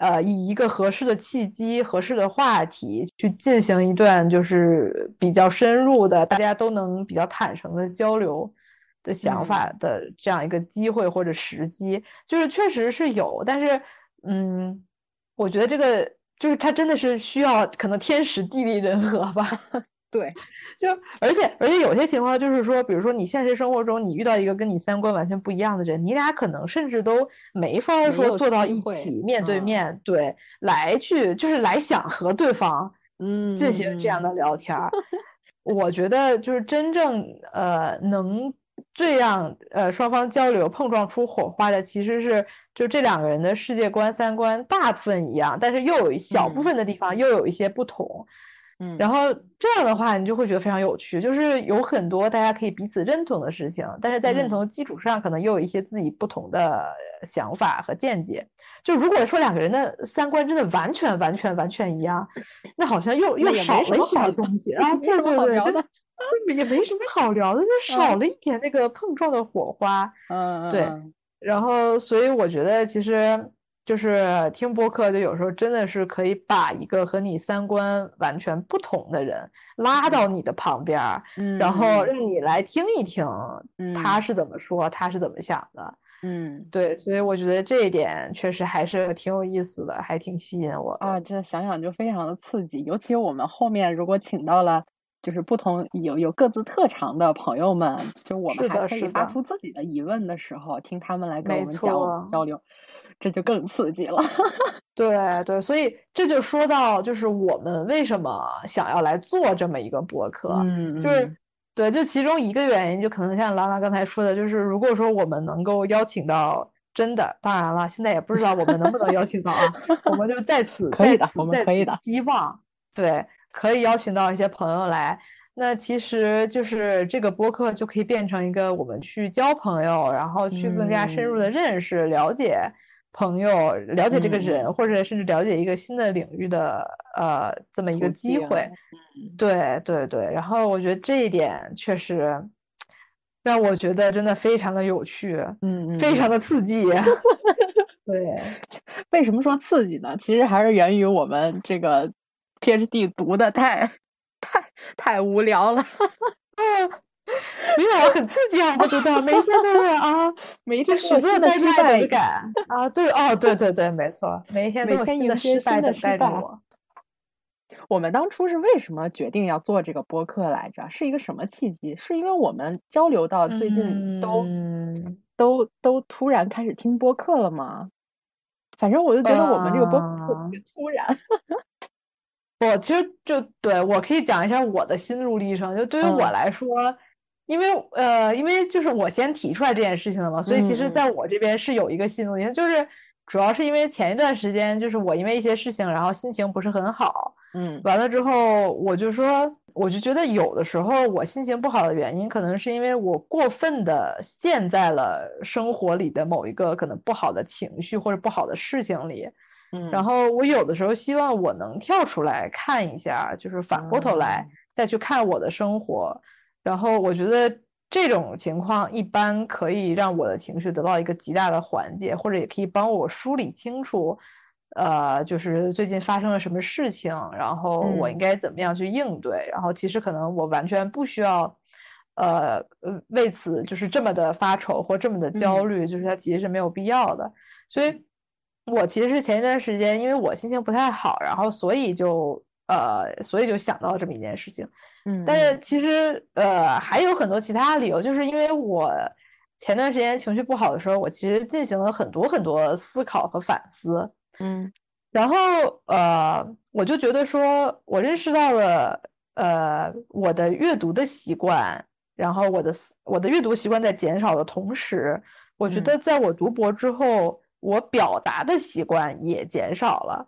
呃，以一个合适的契机、合适的话题去进行一段就是比较深入的，大家都能比较坦诚的交流。的想法的这样一个机会或者时机，就是确实是有，但是嗯，我觉得这个就是它真的是需要可能天时地利人和吧。对，就而且而且有些情况就是说，比如说你现实生活中你遇到一个跟你三观完全不一样的人，你俩可能甚至都没法说坐到一起面对面，对，来去就是来想和对方嗯进行这样的聊天儿。*laughs* 我觉得就是真正呃能这样呃双方交流碰撞出火花的，其实是就这两个人的世界观三观大部分一样，但是又有一小部分的地方又有一些不同。嗯，然后这样的话，你就会觉得非常有趣，就是有很多大家可以彼此认同的事情，但是在认同的基础上，可能又有一些自己不同的想法和见解。就如果说两个人的三观真的完全完全完全一样，那好像又又少了一点东西啊！*laughs* 对对对，就 *laughs* 也没什么好聊的，就 *laughs* 少了一点那个碰撞的火花。嗯，对。然后，所以我觉得其实。就是听播客，就有时候真的是可以把一个和你三观完全不同的人拉到你的旁边儿，然后让你来听一听，他是怎么说，他是怎么想的。嗯，对，所以我觉得这一点确实还是挺有意思的，还挺吸引我啊。这想想就非常的刺激，尤其我们后面如果请到了就是不同有有各自特长的朋友们，就我们还可以发出自己的疑问的时候，听他们来跟我们交交流。这就更刺激了，*laughs* 对对，所以这就说到，就是我们为什么想要来做这么一个博客，嗯，就是对，就其中一个原因，就可能像拉拉刚才说的，就是如果说我们能够邀请到真的，当然了，现在也不知道我们能不能邀请到啊，我们就在此可以的，我们可以的，希望对，可以邀请到一些朋友来。那其实就是这个播客就可以变成一个我们去交朋友，然后去更加深入的认识、了解。朋友了解这个人，或者甚至了解一个新的领域的呃这么一个机会，对对对。然后我觉得这一点确实让我觉得真的非常的有趣，嗯嗯，非常的刺激。*laughs* 对，*laughs* 为什么说刺激呢？其实还是源于我们这个 PhD 读的太 *laughs* 太太无聊了。*laughs* 没有，很刺激啊！我觉得每天都是啊，每一天都有新的失败感 *laughs* 啊！对，哦，对对对，没错，每一天都有新的失败的失败。我们当初是为什么决定要做这个播客来着？是一个什么契机？是因为我们交流到最近都都都突然开始听播客了吗？反正我就觉得我们这个播客特别突然。*laughs* 我其实就对我可以讲一下我的心路历程。就对于我来说，因为呃，因为就是我先提出来这件事情的嘛，所以其实在我这边是有一个心路历程。就是主要是因为前一段时间，就是我因为一些事情，然后心情不是很好。嗯，完了之后，我就说，我就觉得有的时候我心情不好的原因，可能是因为我过分的陷在了生活里的某一个可能不好的情绪或者不好的事情里。嗯，然后我有的时候希望我能跳出来看一下，就是反过头来再去看我的生活。然后我觉得这种情况一般可以让我的情绪得到一个极大的缓解，或者也可以帮我梳理清楚，呃，就是最近发生了什么事情，然后我应该怎么样去应对。然后其实可能我完全不需要，呃呃，为此就是这么的发愁或这么的焦虑，就是它其实是没有必要的。所以。我其实是前一段时间，因为我心情不太好，然后所以就呃，所以就想到了这么一件事情。嗯，但是其实呃还有很多其他理由，就是因为我前段时间情绪不好的时候，我其实进行了很多很多思考和反思。嗯，然后呃，我就觉得说，我认识到了呃我的阅读的习惯，然后我的我的阅读习惯在减少的同时，我觉得在我读博之后。我表达的习惯也减少了，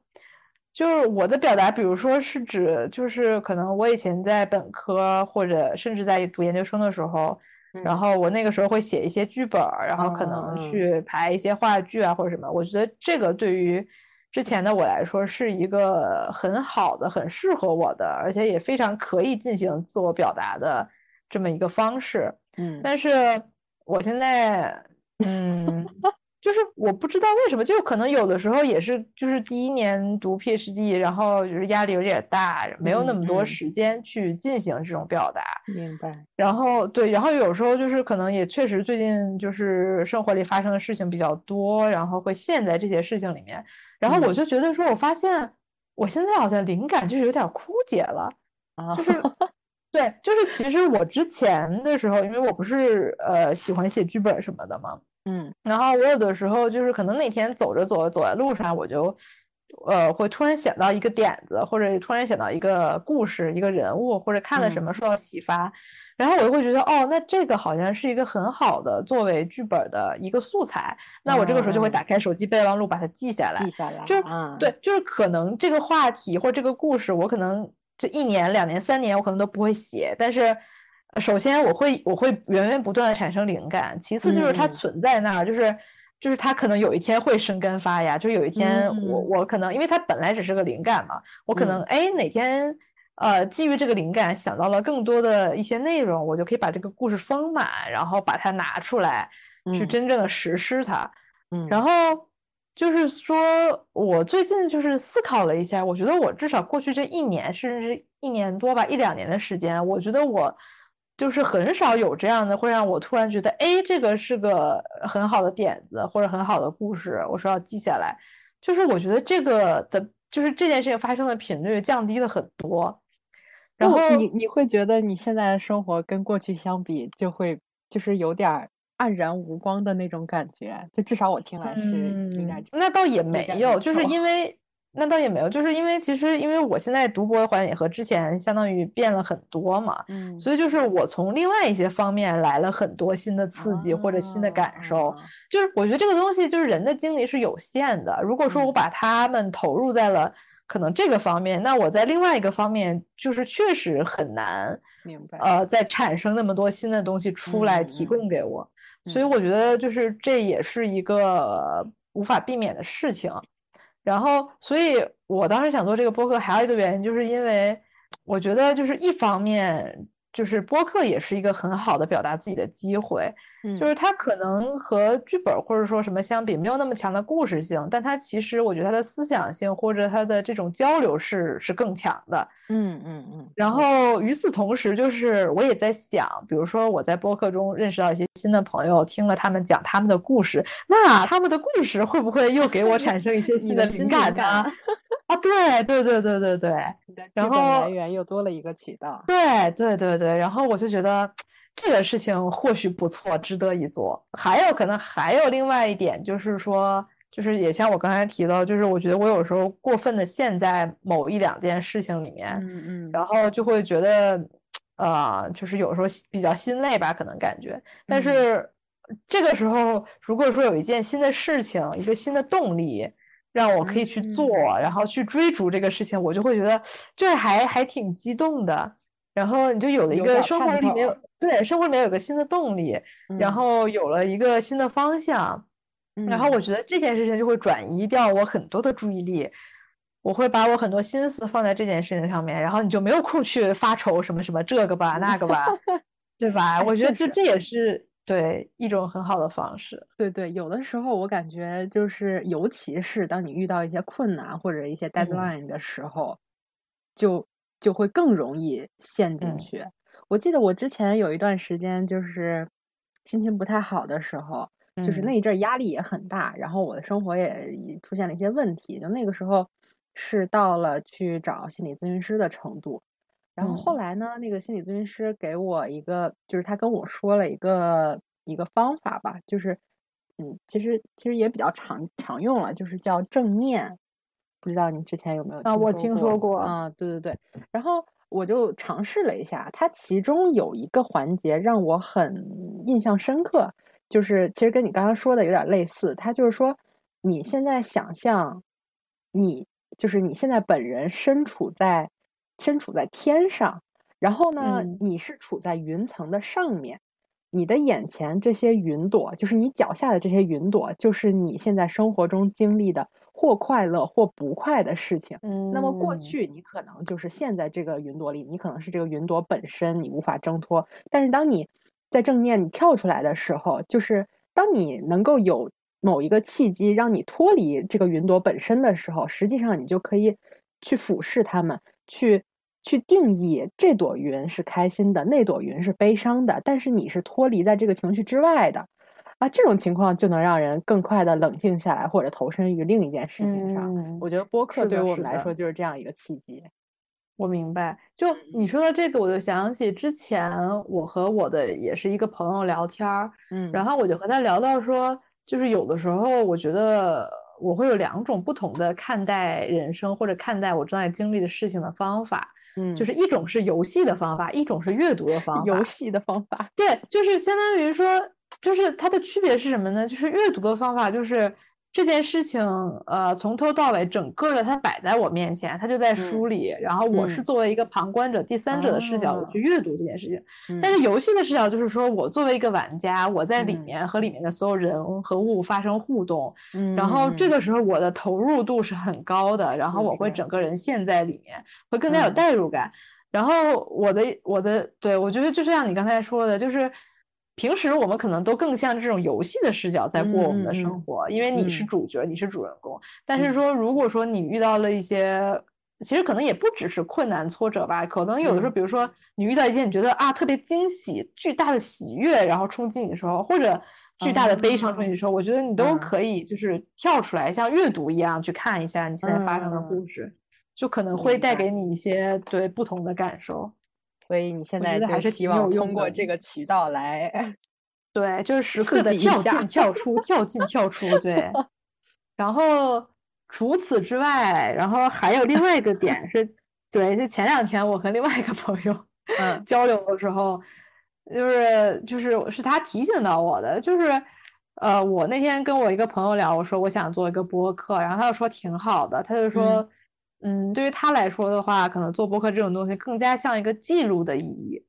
就是我的表达，比如说是指，就是可能我以前在本科或者甚至在读研究生的时候，然后我那个时候会写一些剧本，然后可能去排一些话剧啊或者什么。我觉得这个对于之前的我来说是一个很好的、很适合我的，而且也非常可以进行自我表达的这么一个方式。嗯，但是我现在，嗯。就是我不知道为什么，就可能有的时候也是，就是第一年读 PhD，然后就是压力有点大，没有那么多时间去进行这种表达。明白。然后对，然后有时候就是可能也确实最近就是生活里发生的事情比较多，然后会陷在这些事情里面。然后我就觉得说，我发现我现在好像灵感就是有点枯竭了，就是。*laughs* 对，就是其实我之前的时候，因为我不是呃喜欢写剧本什么的嘛，嗯，然后我有的时候就是可能那天走着走着走在路上，我就呃会突然想到一个点子，或者突然想到一个故事、一个人物，或者看了什么受到启发，然后我就会觉得哦，那这个好像是一个很好的作为剧本的一个素材，那我这个时候就会打开手机备忘录把它记下来，记下来，就是对，就是可能这个话题或这个故事，我可能。这一年、两年、三年，我可能都不会写。但是，首先我会我会源源不断的产生灵感。其次就是它存在那儿，就是就是它可能有一天会生根发芽。就有一天我我可能因为它本来只是个灵感嘛，我可能哎哪天呃基于这个灵感想到了更多的一些内容，我就可以把这个故事丰满，然后把它拿出来去真正的实施它。嗯，然后。就是说，我最近就是思考了一下，我觉得我至少过去这一年，甚至是一年多吧，一两年的时间，我觉得我就是很少有这样的，会让我突然觉得，哎，这个是个很好的点子或者很好的故事，我说要记下来。就是我觉得这个的，就是这件事情发生的频率降低了很多。然后你你会觉得你现在的生活跟过去相比，就会就是有点儿。黯然无光的那种感觉，就至少我听来是应该。那倒也没有，就是因为那倒也没有，就是因为其实因为我现在读博的环境和之前相当于变了很多嘛，嗯，所以就是我从另外一些方面来了很多新的刺激或者新的感受。就是我觉得这个东西就是人的精力是有限的，如果说我把他们投入在了可能这个方面，那我在另外一个方面就是确实很难，明白？呃，再产生那么多新的东西出来提供给我。所以我觉得就是这也是一个无法避免的事情，然后，所以我当时想做这个播客，还有一个原因，就是因为我觉得就是一方面。就是播客也是一个很好的表达自己的机会，就是它可能和剧本或者说什么相比没有那么强的故事性，但它其实我觉得它的思想性或者它的这种交流是是更强的。嗯嗯嗯。然后与此同时，就是我也在想，比如说我在播客中认识到一些新的朋友，听了他们讲他们的故事，那他们的故事会不会又给我产生一些 *laughs* 新的灵感呢？*laughs* 啊，对对对对对对，然后来源又多了一个渠道。对对对对，然后我就觉得这个事情或许不错，值得一做。还有可能还有另外一点，就是说，就是也像我刚才提到，就是我觉得我有时候过分的陷在某一两件事情里面，嗯嗯，然后就会觉得，呃，就是有时候比较心累吧，可能感觉。但是这个时候，如果说有一件新的事情，一个新的动力。让我可以去做，然后去追逐这个事情，我就会觉得就是还还挺激动的。然后你就有了一个生活里面有对生活里面有个新的动力，然后有了一个新的方向，然后我觉得这件事情就会转移掉我很多的注意力，我会把我很多心思放在这件事情上面，然后你就没有空去发愁什么什么这个吧那个吧，*laughs* 对吧？我觉得就这也是。对一种很好的方式，对对，有的时候我感觉就是，尤其是当你遇到一些困难或者一些 deadline 的时候，就就会更容易陷进去。我记得我之前有一段时间就是心情不太好的时候，就是那一阵压力也很大，然后我的生活也出现了一些问题，就那个时候是到了去找心理咨询师的程度。然后后来呢，那个心理咨询师给我一个，就是他跟我说了一个一个方法吧，就是，嗯，其实其实也比较常常用了，就是叫正念，不知道你之前有没有啊？我听说过啊，对对对。然后我就尝试了一下，它其中有一个环节让我很印象深刻，就是其实跟你刚刚说的有点类似，它就是说你现在想象，你就是你现在本人身处在。身处在天上，然后呢，你是处在云层的上面，你的眼前这些云朵，就是你脚下的这些云朵，就是你现在生活中经历的或快乐或不快的事情。嗯，那么过去你可能就是陷在这个云朵里，你可能是这个云朵本身，你无法挣脱。但是当你在正面你跳出来的时候，就是当你能够有某一个契机让你脱离这个云朵本身的时候，实际上你就可以去俯视它们，去去定义这朵云是开心的，那朵云是悲伤的，但是你是脱离在这个情绪之外的。啊，这种情况就能让人更快的冷静下来，或者投身于另一件事情上。我觉得播客对于我们来说就是这样一个契机。我明白，就你说的这个，我就想起之前我和我的也是一个朋友聊天儿，嗯，然后我就和他聊到说，就是有的时候我觉得我会有两种不同的看待人生或者看待我正在经历的事情的方法，嗯，就是一种是游戏的方法，一种是阅读的方法。游戏的方法，对，就是相当于说。就是它的区别是什么呢？就是阅读的方法，就是这件事情，呃，从头到尾，整个的它摆在我面前，它就在书里，然后我是作为一个旁观者、第三者的视角，我去阅读这件事情。但是游戏的视角就是说我作为一个玩家，我在里面和里面的所有人和物发生互动，然后这个时候我的投入度是很高的，然后我会整。个人陷在里面，会更加有代入感。然后我的我的对我觉得就像你刚才说的，就是。平时我们可能都更像这种游戏的视角在过我们的生活，因为你是主角，你是主人公。但是说，如果说你遇到了一些，其实可能也不只是困难挫折吧，可能有的时候，比如说你遇到一些你觉得啊特别惊喜、巨大的喜悦，然后冲击你的时候，或者巨大的悲伤冲击的时候，我觉得你都可以就是跳出来，像阅读一样去看一下你现在发生的故事，就可能会带给你一些对不同的感受。所以你现在就希望通过这个渠道来，*laughs* 对，就是时刻的跳进跳出，*laughs* 跳进跳出，对。然后除此之外，然后还有另外一个点是，对，就前两天我和另外一个朋友 *laughs* 交流的时候，就是就是是他提醒到我的，就是呃，我那天跟我一个朋友聊，我说我想做一个播客，然后他就说挺好的，他就说。嗯，对于他来说的话，可能做播客这种东西更加像一个记录的意义，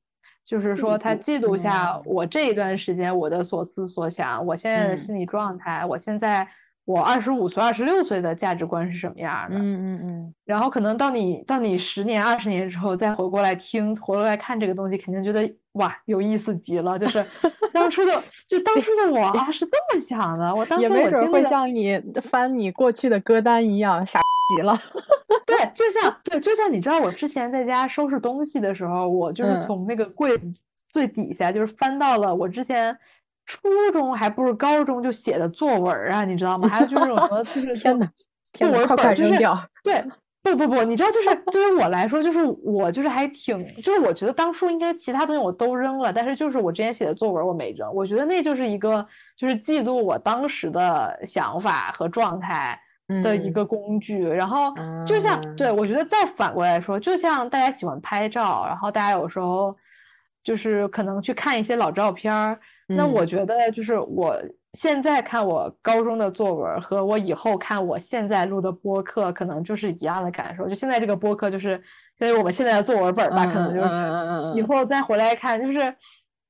就是说他记录下我这一段时间我的所思所想，我现在的心理状态，我现在我二十五岁、二十六岁的价值观是什么样的？嗯嗯嗯。然后可能到你到你十年、二十年之后再回过来听、回过来看这个东西，肯定觉得哇有意思极了。就是 *laughs* 当初的，就当初的我啊 *laughs* 是这么想的，我当时也没准会像你翻你过去的歌单一样傻极了。*laughs* 对，就像对，就像你知道，我之前在家收拾东西的时候，我就是从那个柜子最底下，就是翻到了我之前初中还不是高中就写的作文啊，你知道吗？还有就是什么，就是 *laughs* 天哪，作文本就是对，不不不，你知道，就是对于我来说，就是我就是还挺，就是我觉得当初应该其他东西我都扔了，但是就是我之前写的作文我没扔，我觉得那就是一个就是记录我当时的想法和状态。的一个工具，然后就像对我觉得再反过来说，就像大家喜欢拍照，然后大家有时候就是可能去看一些老照片儿，那我觉得就是我现在看我高中的作文和我以后看我现在录的播客，可能就是一样的感受。就现在这个播客就是就是我们现在的作文本吧，可能就是以后再回来看就是。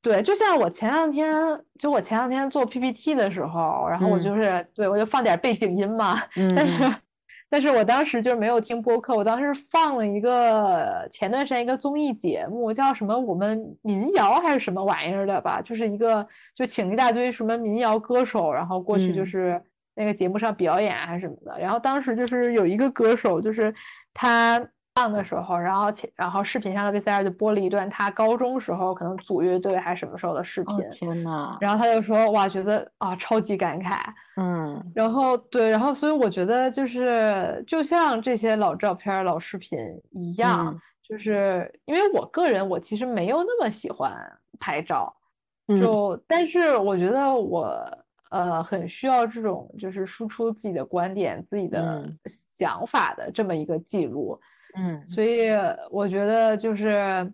对，就像我前两天，就我前两天做 PPT 的时候，然后我就是，对我就放点背景音嘛。嗯。但是，*laughs* 但是我当时就是没有听播客，我当时放了一个前段时间一个综艺节目，叫什么“我们民谣”还是什么玩意儿的吧？就是一个就请一大堆什么民谣歌手，然后过去就是那个节目上表演还是什么的。然后当时就是有一个歌手，就是他。放的时候，然后前然后视频上的 VCR 就播了一段他高中时候可能组乐队还是什么时候的视频。天呐，然后他就说哇，觉得啊超级感慨。嗯。然后对，然后所以我觉得就是就像这些老照片、老视频一样，就是因为我个人我其实没有那么喜欢拍照，就但是我觉得我呃很需要这种就是输出自己的观点、自己的想法的这么一个记录。嗯，所以我觉得就是，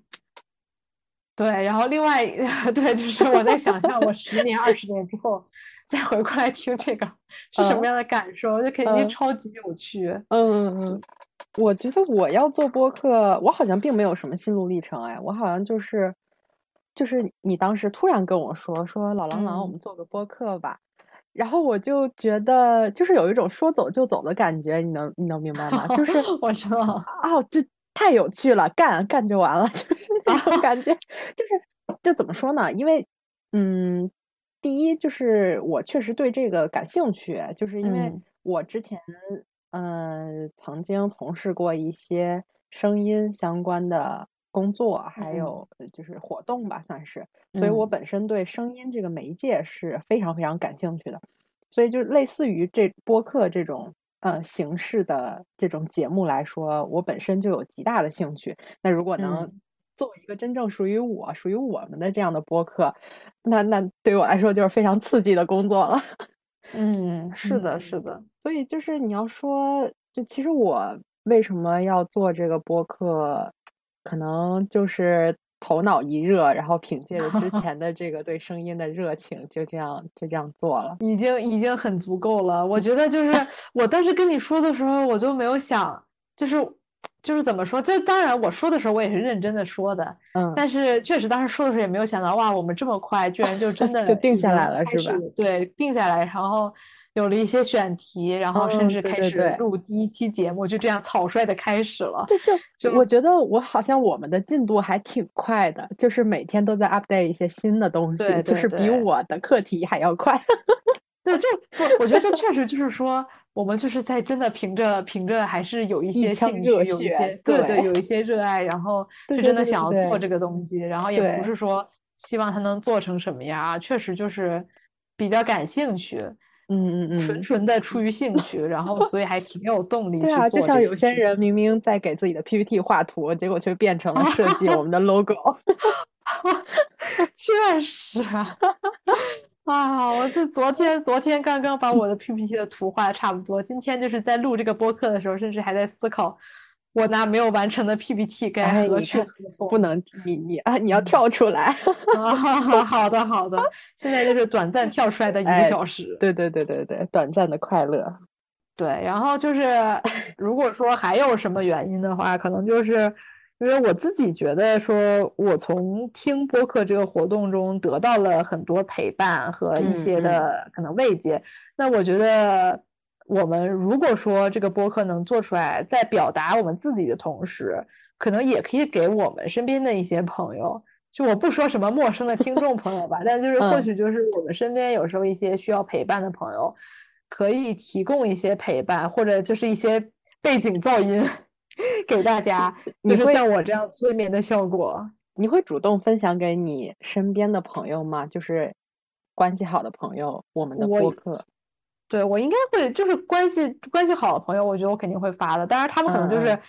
对，然后另外 *laughs* 对，就是我在想象我十年、二十年之后再回过来听这个 *laughs* 是什么样的感受，就肯定超级有趣。嗯嗯嗯，我觉得我要做播客，我好像并没有什么心路历程哎，我好像就是就是你当时突然跟我说说老狼狼，我们做个播客吧。然后我就觉得，就是有一种说走就走的感觉，你能你能明白吗？就是 *laughs* 我知道，哦，这太有趣了，干干就完了，*laughs* 就是那种 *laughs* 感觉，就是就怎么说呢？因为，嗯，第一就是我确实对这个感兴趣，就是因为嗯我之前呃曾经从事过一些声音相关的工作，还嗯。有呃就是活动吧，算是，所以我嗯。本身对声音这个媒介是非常非常感兴趣的，所以就类似于这播客这种呃形式的这种节目来说，我本身就有极大的兴趣。那如果能嗯。做一个真正属于我、属于我们的这样的播客，那那对我来说就是非常刺激的工作了。*laughs* 嗯，是的，嗯是的，所以就是你要说，就其实我为什么要做这个播客，可能就是头脑一热，然后凭借着之 *laughs* 前的这个对声音的热情，就这样就这样做了。已经已经很足够了。我觉得就是 *laughs* 我当时跟你说的时候，我就没有想，就是就是怎么说？这当然我说的时候我也是认真的说的，嗯，但是确实当时说的时候也没有想到，哇，我们这么快居然就真 *laughs* 的就定下来了是吧对，定下来，然后有了一些选题，然后甚至开始录第一期节目，就这样草率的开始了。就就就我觉得我好像我们的进度还挺快的，就是每天都在 update 一些新的东西，就是比我的课题还要快。*laughs* 对，就我我觉得这确实就是说，我们就是在真的凭着凭着还是有一些兴趣，有一些对对对，有一些热爱，然后 *laughs* 是真的想要做这个东西，然后也不是说希望它能做成什么样啊，确实就是比较感兴趣，嗯嗯嗯，纯纯的出于兴趣，然后所以还挺有动力去对啊，就像有些。人明明在给自己的 PPT 画图，结果却变成了设计我们的 *laughs* logo。确实啊，啊，我这昨天昨天刚刚把我的 PPT 的图画的差不多，今天就是在录这个播客的时候，甚至还在思考，我拿没有完成的 PPT 该哎，何，去何从。不能你你啊，你要嗯跳出来。啊，好的好的，现在就是短暂跳出来的一个哎小时。对对对对对，短暂的快乐。对，然后就是 *laughs* 如果说还有什么原因的话，可能就是因为我自己觉得说，我从听播客这个活动中得到了很多陪伴和一嗯些嗯的可能慰藉。那我觉得我们如果说这个播客能做出来，在表达我们自己的同时，可能也可以给我们身边的一些朋友。就我不说什么陌生的听众朋友吧，但就是或嗯许就是我们身边有时候一些需要陪伴的朋友，可以提供一些陪伴，或者就是一些背景噪音 *laughs* 给大家，就是像我这样催眠的效果。你会主动分享给你身边的朋友吗？就是关系好的朋友，我们的播客。对，我应该会，就是关系关系好的朋友，我觉得我肯定会发的。当然，他们可能就嗯是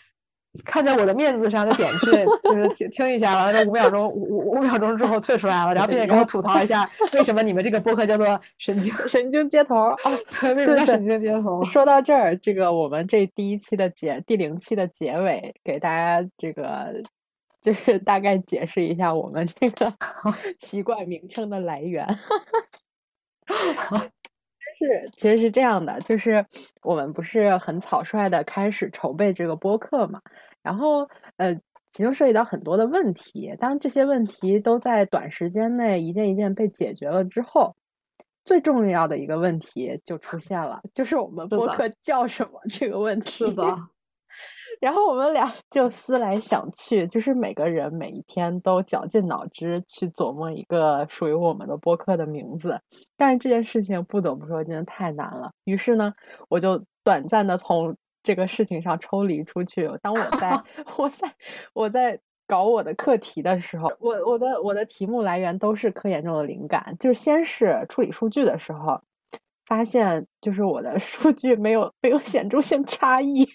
看在我的面子上，就点去就是听听一下，完了五秒钟五五五秒钟之后退出来了，然后并且给我吐槽一下为什么你们这个播客叫做神经，神经接头儿啊！对，*laughs* 为什么叫神经接头？说到这儿，这个我们这第一期的结第零期的结尾，给大家这个就是大概解释一下我们这个 *laughs* 奇怪名称的来源。*laughs* 是，其实是这样的，就是我们不是很草率的开始筹备这个播客嘛，然后呃，其中涉及到很多的问题，当这些问题都在短时间内一件一件被解决了之后，最重要的一个问题就出现了，就是我们播客叫什么这个问题。是的，然后我们俩 *laughs* 就思来想去，就是每个人每一天都绞尽脑汁去琢磨一个属于我们的播客的名字，但是这件事情不得不说真的太难了。于是呢，我就短暂的从这个事情上抽离出去。当我在 *laughs* 我在我在搞我的课题的时候，我我的我的题目来源都是科研中的灵感，就是先是处理数据的时候。发现就是我的 *laughs* 数据没有没有显著性差异，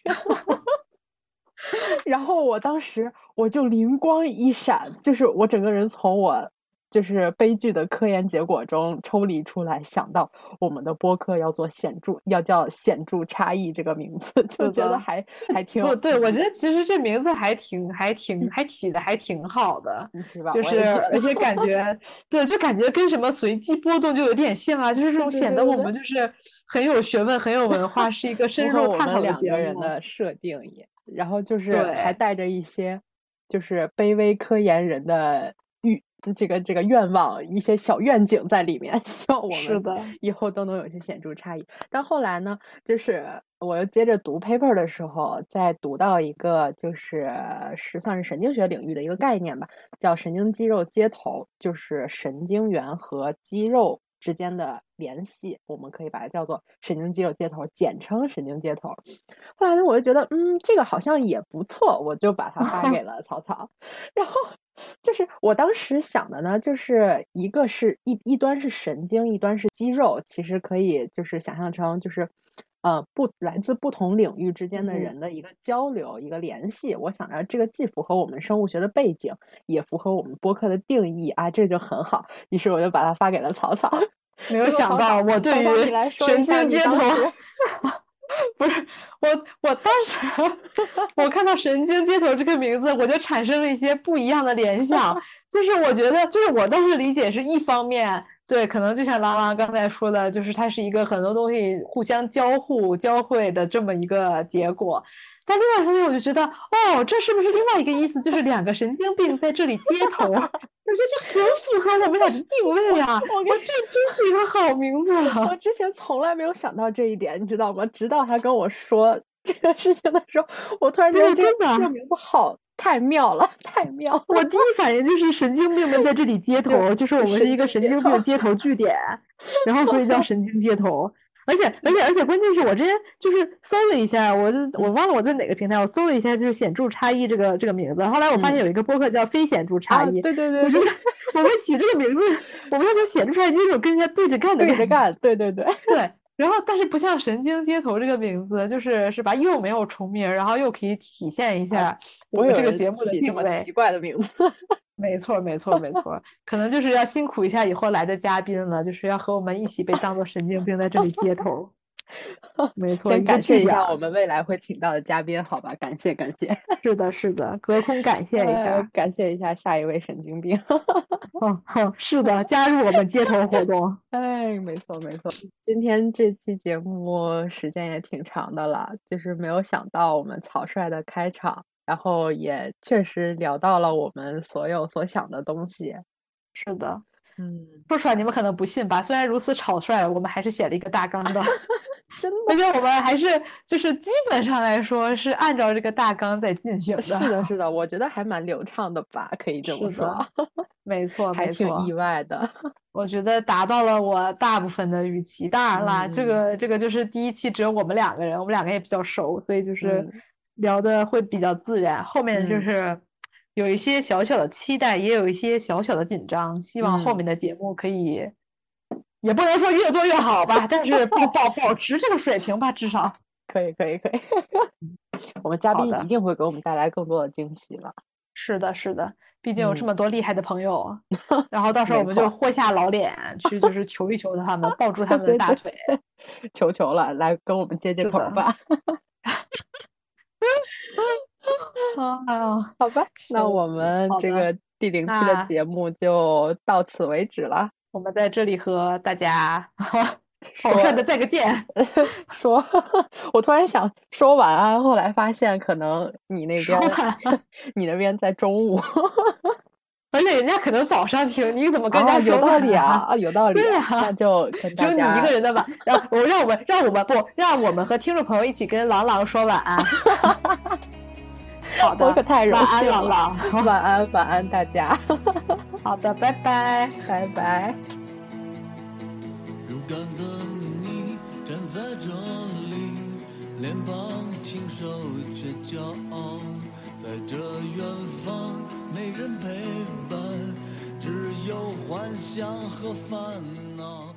然后我当时我就灵光一闪，就是我整个人从我就是悲剧的科研结果中抽离出来，想到我们的播客要做显著，要叫显著差异这个名字，就觉得还还挺对，我觉得其实这名字还挺还挺还起的还挺好的。是吧？就是而且感觉，*laughs* 对，就感觉跟什么随机波动就有点像啊，就是这种显得我们就是很有学问、很有文化，是一个 *laughs* 深入探讨两。个人的设定也，然后就是还带着一些就是卑微科研人的欲这个这个愿望，一些小愿景在里面，*laughs* 希望我们的，以后都能有一些显著差异。但后来呢，就是我又接着读 paper 的时候，在读到一个就是是算是神经学领域的一个概念吧，叫神经肌肉接头，就是神经元和肌肉。之间的联系，我们可以把它叫做神经肌肉接头，简称神经接头。后来呢，我就觉得，嗯，这个好像也不错，我就把它发给了曹操。*laughs* 然后就是我当时想的呢，就是一个是一一端是神经，一端是肌肉，其实可以就是想象成就是。呃，不来自不同领域之间的人的一个交流、一个联系，我想着这个既符合我们生物学的背景，也符合我们播客的定义啊，这就很好。于是我就把它发给了草草。没有想到，我对于神经接头，*laughs* *laughs* 不是我，我当时 *laughs* 我看到神经接头这个名字，我就产生了一些不一样的联想，*laughs* 就是我觉得，就是我当时理解是一方面。对，可能就像郎朗刚才说的，就是它是一个很多东西互相交互交汇的这么一个结果。但另外一方面，我就觉得，哦，这是不是另外一个意思？就是两个神经病在这里接头，*laughs* 我觉得这很符合我们俩的定位啊！我跟这真是一个好名字。我之前从来没有想到这一点，你知道吗？直到他跟我说这个事情的时候，我突然觉得这个名字好。太妙了，太妙！我第一反应就是神经病们在这里接头，就是我们是一个神经病接头据点，然后所以叫神经接头。而且，而且，而且，关键是我之前就是搜了一下，我我忘了我在哪个平台，我搜了一下，就是显著差异这个这个名字。后来我发现有一个播客叫非显著差异。对对对，我觉得我们起这个名字，我们要就显著差异，就是跟人家对着干的，对着干。对对对对。然后，但是不像神经接头这个名字，就是是吧？又没有重名，然后又可以体现一下我们这个节目的定位。奇怪的名字，没错，没错，没错。*laughs* 可能就是要辛苦一下以后来的嘉宾了，就是要和我们一起被当做神经病在这里接头。*laughs* 没错，先感谢一下我们未来会请到的嘉宾，好吧？感谢感谢，是的，是的，隔空感谢一下，感谢一下下一位神经病。*laughs* 哦，是的，加入我们街头活动。哎，没错没错，今天这期节目时间也挺长的了，就是没有想到我们草率的开场，然后也确实聊到了我们所有所想的东西。是的。嗯，说出来你们可能不信吧？虽然如此草率，我们还是写了一个大纲的，*laughs* 真的。而且我们还是就是基本上来说是按照这个大纲在进行的。是的，是的，我觉得还蛮流畅的吧，可以这么说。没错，*laughs* 还挺意外的。*laughs* 我觉得达到了我大部分的预期。当然啦，这个这个就是第一期只有我们两个人，我们两个也比较熟，所以就是聊的会比较自然。后面就是。有一些小小的期待，也有一些小小的紧张。希望后面的节目可以，也不能说越做越好吧，但是保保保持这个水平吧，至少可以，可以，可以。*laughs* 我们嘉宾一定会给我们带来更多的惊喜了。是的，是的，毕竟有这么多厉害的朋友，*laughs* 然后到时候我们就豁下老脸 *laughs* 去，就是求一求他们，抱住他们的大腿，求求了，来跟我们接接头吧。*laughs* 啊，好吧，那我们这个第零期的节目就到此为止了。我们在这里和大家 *laughs* 好帅的再个见。*laughs* 说，我突然想说晚安，后来发现可能你那边你那边在中午，而且人家可能早上听，你怎么跟人家有道理啊？啊，有道理。对呀，那就 *laughs* 只有你一个人的吧。让我让我们让我们不让我们和听众朋友一起跟郎朗说晚安。好 *laughs* 的，我可太荣幸了。*laughs* 晚安，晚安，大家。好的，拜拜，拜拜。勇敢的你站在这里，脸庞清瘦却骄傲，在这远方没人陪伴，只有幻想和烦恼。